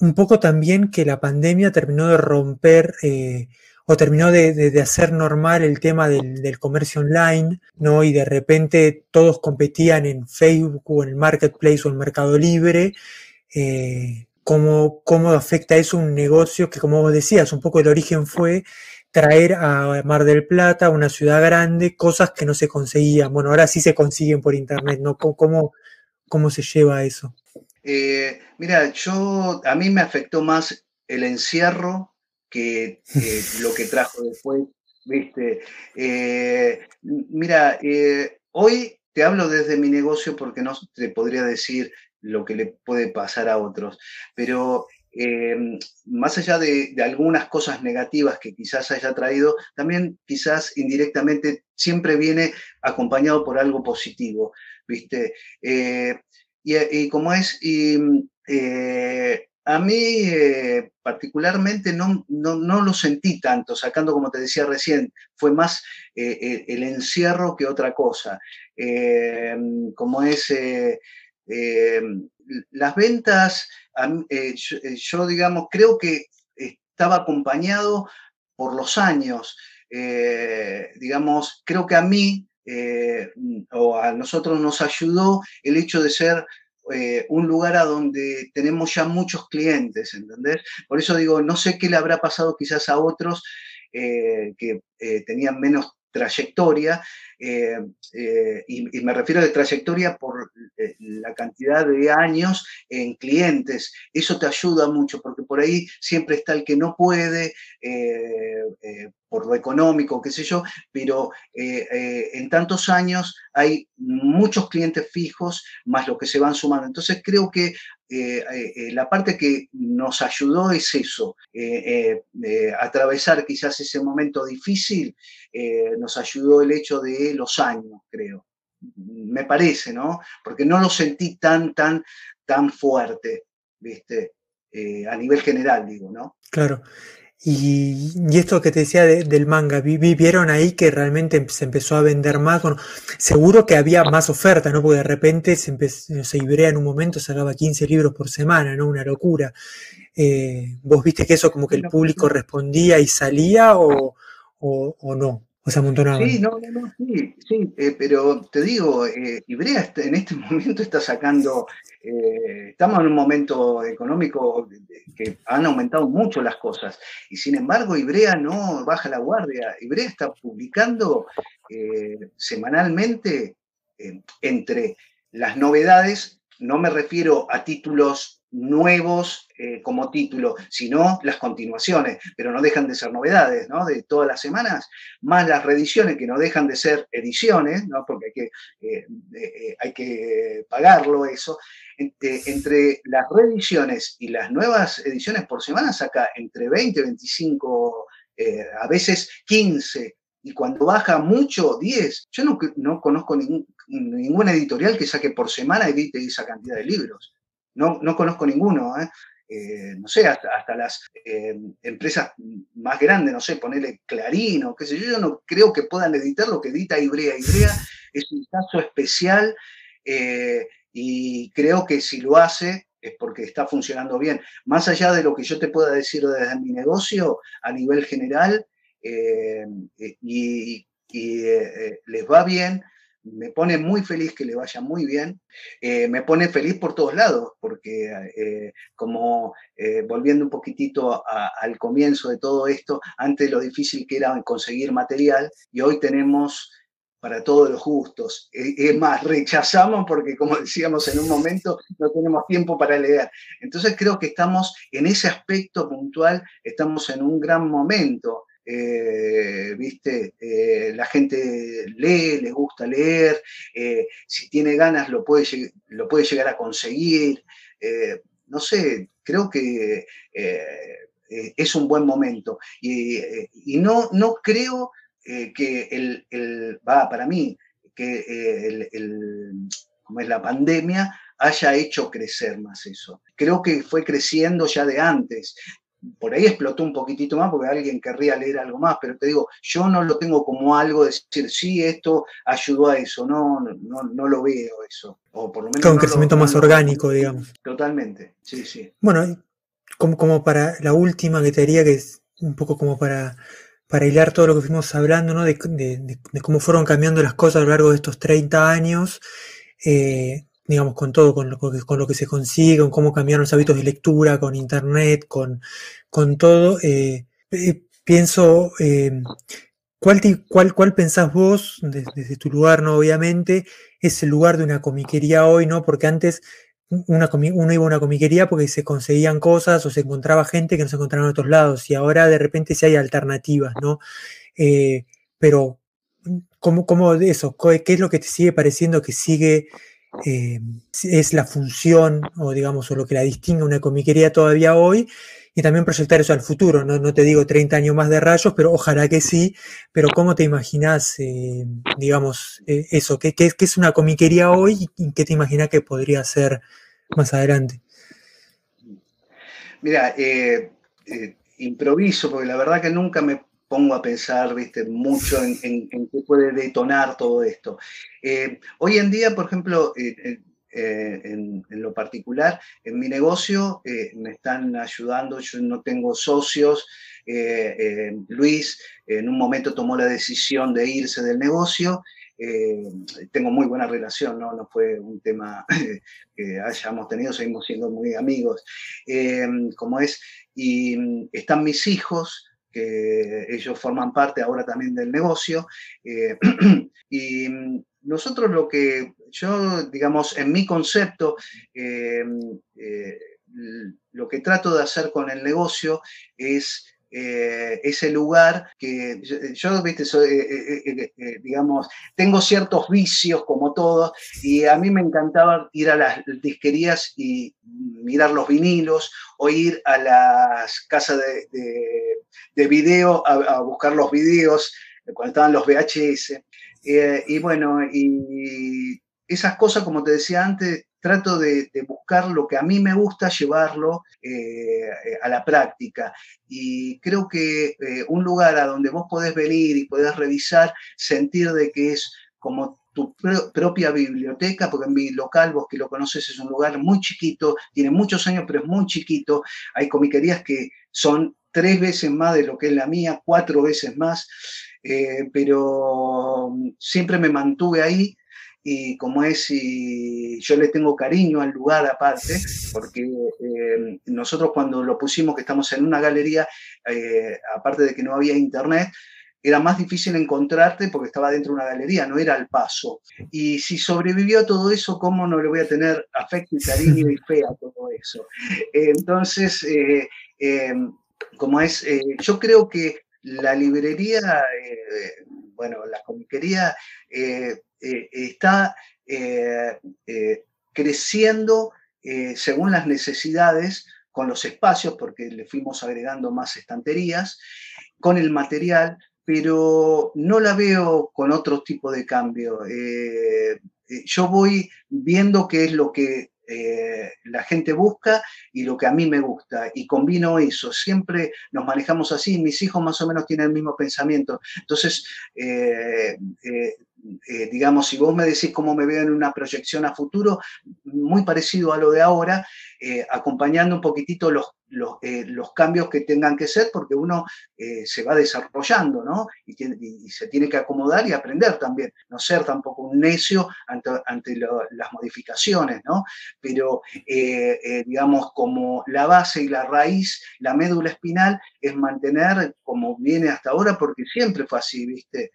un poco también que la pandemia terminó de romper eh, o terminó de, hacer normal el tema del, comercio online, ¿no? Y de repente todos competían en Facebook o en el Marketplace o en Mercado Libre. Eh, cómo, cómo afecta eso un negocio que, como vos decías, un poco el origen fue traer a Mar del Plata, una ciudad grande, cosas que no se conseguían. Bueno, ahora sí se consiguen por internet, ¿no? ¿Cómo, cómo se lleva eso? Eh, mira, yo, a mí me afectó más el encierro que lo que trajo después, ¿viste? Eh, mira, eh, hoy te hablo desde mi negocio porque no te podría decir lo que le puede pasar a otros, pero eh, más allá de, algunas cosas negativas que quizás haya traído, también quizás indirectamente siempre viene acompañado por algo positivo, ¿viste? Eh, y, como es, y, eh, a mí particularmente no, no, lo sentí tanto, sacando como te decía recién, fue más el encierro que otra cosa. como es las ventas, eh, eh, yo, digamos, creo que estaba acompañado por los años. Eh, digamos, creo que a mí o a nosotros nos ayudó el hecho de ser un lugar a donde tenemos ya muchos clientes, ¿entendés? Por eso digo, no sé qué le habrá pasado quizás a otros que tenían menos trayectoria, eh, eh, y, me refiero de trayectoria por eh, la cantidad de años en clientes. Eso te ayuda mucho, porque por ahí siempre está el que no puede, por lo económico, qué sé yo, pero en tantos años hay muchos clientes fijos más lo que se van sumando. Entonces creo que la parte que nos ayudó es eso, atravesar quizás ese momento difícil, nos ayudó el hecho de los años, creo. Me parece, ¿no? Porque no lo sentí tan, tan, tan fuerte, ¿viste? Eh, a nivel general, digo, ¿no? Claro. Y, esto que te decía del manga, vieron ahí que realmente se empezó a vender más. seguro que había más oferta, ¿no? Porque de repente se empezó, no Ibrea en un momento sacaba 15 libros por semana, ¿no? Una locura. Eh, ¿Vos viste que eso como que el público respondía y salía o, o no? Sea, Sí, no, sí, sí, eh, pero te digo, eh, Ibrea en este momento está sacando, eh, estamos en un momento económico que han aumentado mucho las cosas, y sin embargo Ibrea no baja la guardia, Ibrea está publicando semanalmente entre las novedades, no me refiero a títulos nuevos eh, como título, sino las continuaciones, pero no dejan de ser novedades, ¿no? De todas las semanas, más las reediciones que no dejan de ser ediciones, ¿no? Porque hay que, eh, eh, hay que pagarlo eso. entre las reediciones y las nuevas ediciones por semana saca entre 20, 25, a veces 15 y cuando baja mucho, 10. Yo no, no conozco ninguna editorial que saque por semana edite esa cantidad de libros. No, conozco ninguno, ¿eh? Eh, no sé, hasta, las eh, empresas más grandes, no sé, ponerle Clarín o qué sé yo, yo no creo que puedan editar lo que edita Ibrea. Ibrea es un caso especial y creo que si lo hace es porque está funcionando bien. Más allá de lo que yo te pueda decir desde mi negocio a nivel general, y, les va bien, me pone muy feliz que le vaya muy bien, eh, me pone feliz por todos lados, porque eh, como eh, volviendo un poquitito al comienzo de todo esto, antes lo difícil que era conseguir material, y hoy tenemos para todos los gustos. Es más, rechazamos porque, como decíamos en un momento, no tenemos tiempo para leer. Entonces creo que estamos en ese aspecto puntual, estamos en un gran momento eh, ¿viste? Eh, la gente lee, le gusta leer, eh, si tiene ganas lo puede, lo puede llegar a conseguir. no sé, creo que es un buen momento. Y, no, no creo que el, va, para mí, que el, como es la pandemia, haya hecho crecer más eso. Creo que fue creciendo ya de antes por ahí explotó un poquitito más porque alguien querría leer algo más, pero te digo, yo no lo tengo como algo de decir, sí, esto ayudó a eso, no, no, no lo veo eso. O por lo menos un crecimiento más orgánico, digamos. Totalmente, sí, sí. Bueno, como, como para la última que te diría, que es un poco como para, para hilar todo lo que fuimos hablando, ¿no? De, cómo fueron cambiando las cosas a lo largo de estos 30 años. Eh, digamos, con todo, con lo, con lo que se consigue, con cómo cambiaron los hábitos de lectura, con internet, con, con todo. Eh, eh, pienso, eh, ¿cuál, cuál, ¿cuál, pensás vos, desde, tu lugar, no? Obviamente, es el lugar de una comiquería hoy, ¿no? Porque antes una uno iba a una comiquería porque se conseguían cosas o se encontraba gente que no se encontraba en otros lados y ahora de repente sí hay alternativas, ¿no? pero ¿cómo, cómo eso? ¿Qué es lo que te sigue pareciendo que sigue eh, es la función o digamos o lo que la distingue una comiquería todavía hoy y también proyectar eso al futuro. No, no te digo 30 años más de rayos, pero ojalá que sí. Pero ¿cómo te imaginas, eh, digamos, eh, eso? ¿Qué, qué, es una comiquería hoy y qué te imaginas que podría ser más adelante? Mira, improviso, porque la verdad que nunca me pongo a pensar, viste, mucho en, qué puede detonar todo esto. Eh, hoy en día, por ejemplo, eh, eh, en, lo particular, en mi negocio me están ayudando, yo no tengo socios, Luis en un momento tomó la decisión de irse del negocio, tengo muy buena relación, ¿no? no fue un tema que hayamos tenido, seguimos siendo muy amigos, como es, y están mis hijos, que ellos forman parte ahora también del negocio. Eh, y nosotros lo que yo, digamos, en mi concepto, eh, eh, lo que trato de hacer con el negocio es eh, ese lugar que yo, viste, eh, eh, digamos, tengo ciertos vicios como todos y a mí me encantaba ir a las disquerías y mirar los vinilos o ir a las casas de, de, video a, buscar los videos cuando estaban los VHS. y bueno, y esas cosas, como te decía antes, trato de, buscar lo que a mí me gusta, llevarlo eh, a la práctica. Y creo que eh, un lugar a donde vos podés venir y podés revisar, sentir de que es como tu propia biblioteca, porque en mi local, vos que lo conoces, es un lugar muy chiquito, tiene muchos años, pero es muy chiquito. Hay comiquerías que son tres veces más de lo que es la mía, cuatro veces más, eh, pero siempre me mantuve ahí y como es, y yo le tengo cariño al lugar aparte, porque eh, nosotros cuando lo pusimos que estamos en una galería, eh, aparte de que no había internet, era más difícil encontrarte porque estaba dentro de una galería, no era al paso. Y si sobrevivió todo eso, ¿cómo no le voy a tener afecto y cariño y fe a todo eso? entonces, eh, como es, yo creo que la librería, bueno, la comiquería eh, está eh, eh, creciendo según las necesidades con los espacios, porque le fuimos agregando más estanterías, con el material, pero no la veo con otro tipo de cambio. yo voy viendo qué es lo que la gente busca y lo que a mí me gusta. Y combino eso. Siempre nos manejamos así. Mis hijos más o menos tienen el mismo pensamiento. Entonces, eh, digamos, si vos me decís cómo me veo en una proyección a futuro, muy parecido a lo de ahora, eh, acompañando un poquitito los, eh, los, cambios que tengan que ser, porque uno se va desarrollando, ¿no? Y, se tiene que acomodar y aprender también, no ser tampoco un necio ante, las modificaciones, ¿no? Pero, digamos, como la base y la raíz, la médula espinal, es mantener como viene hasta ahora, porque siempre fue así, ¿viste?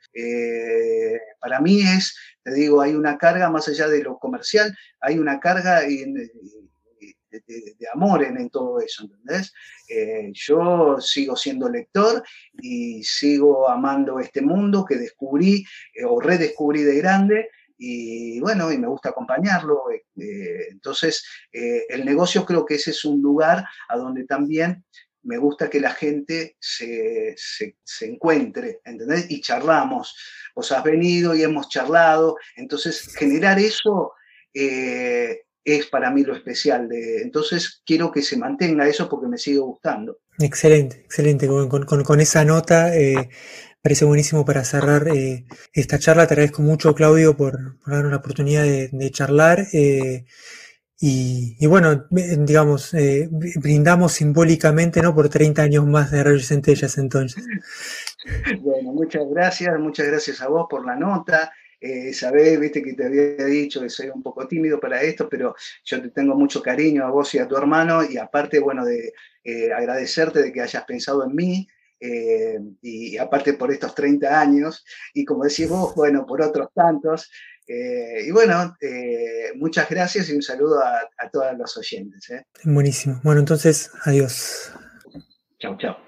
para mí es, te digo, hay una carga más allá de lo comercial, hay una carga de, amor en, todo eso, ¿entendés? Eh, yo sigo siendo lector y sigo amando este mundo que descubrí eh, o redescubrí de grande y bueno, y me gusta acompañarlo. Eh, entonces, el negocio creo que ese es un lugar a donde también me gusta que la gente se, encuentre, ¿entendés? Y charlamos. Vos has venido y hemos charlado. Entonces, generar eso eh, es para mí lo especial. De, entonces, quiero que se mantenga eso porque me sigue gustando. Excelente, excelente. Con, esa nota, eh, parece buenísimo para cerrar eh, esta charla. Te agradezco mucho, Claudio, por, dar una oportunidad de, de charlar. Y, bueno, digamos, eh, brindamos simbólicamente ¿no? por 30 años más de Radio Centellas entonces. Bueno, muchas gracias, muchas gracias a vos por la nota. Eh, viste que te había dicho que soy un poco tímido para esto, pero yo te tengo mucho cariño a vos y a tu hermano y aparte, bueno, de eh, agradecerte de que hayas pensado en mí, eh, y aparte por estos 30 años, y como decís vos, bueno, por otros tantos, eh, y bueno, eh, muchas gracias y un saludo a, a todos los oyentes. Buenísimo. Bueno, entonces, adiós. Chao, chao.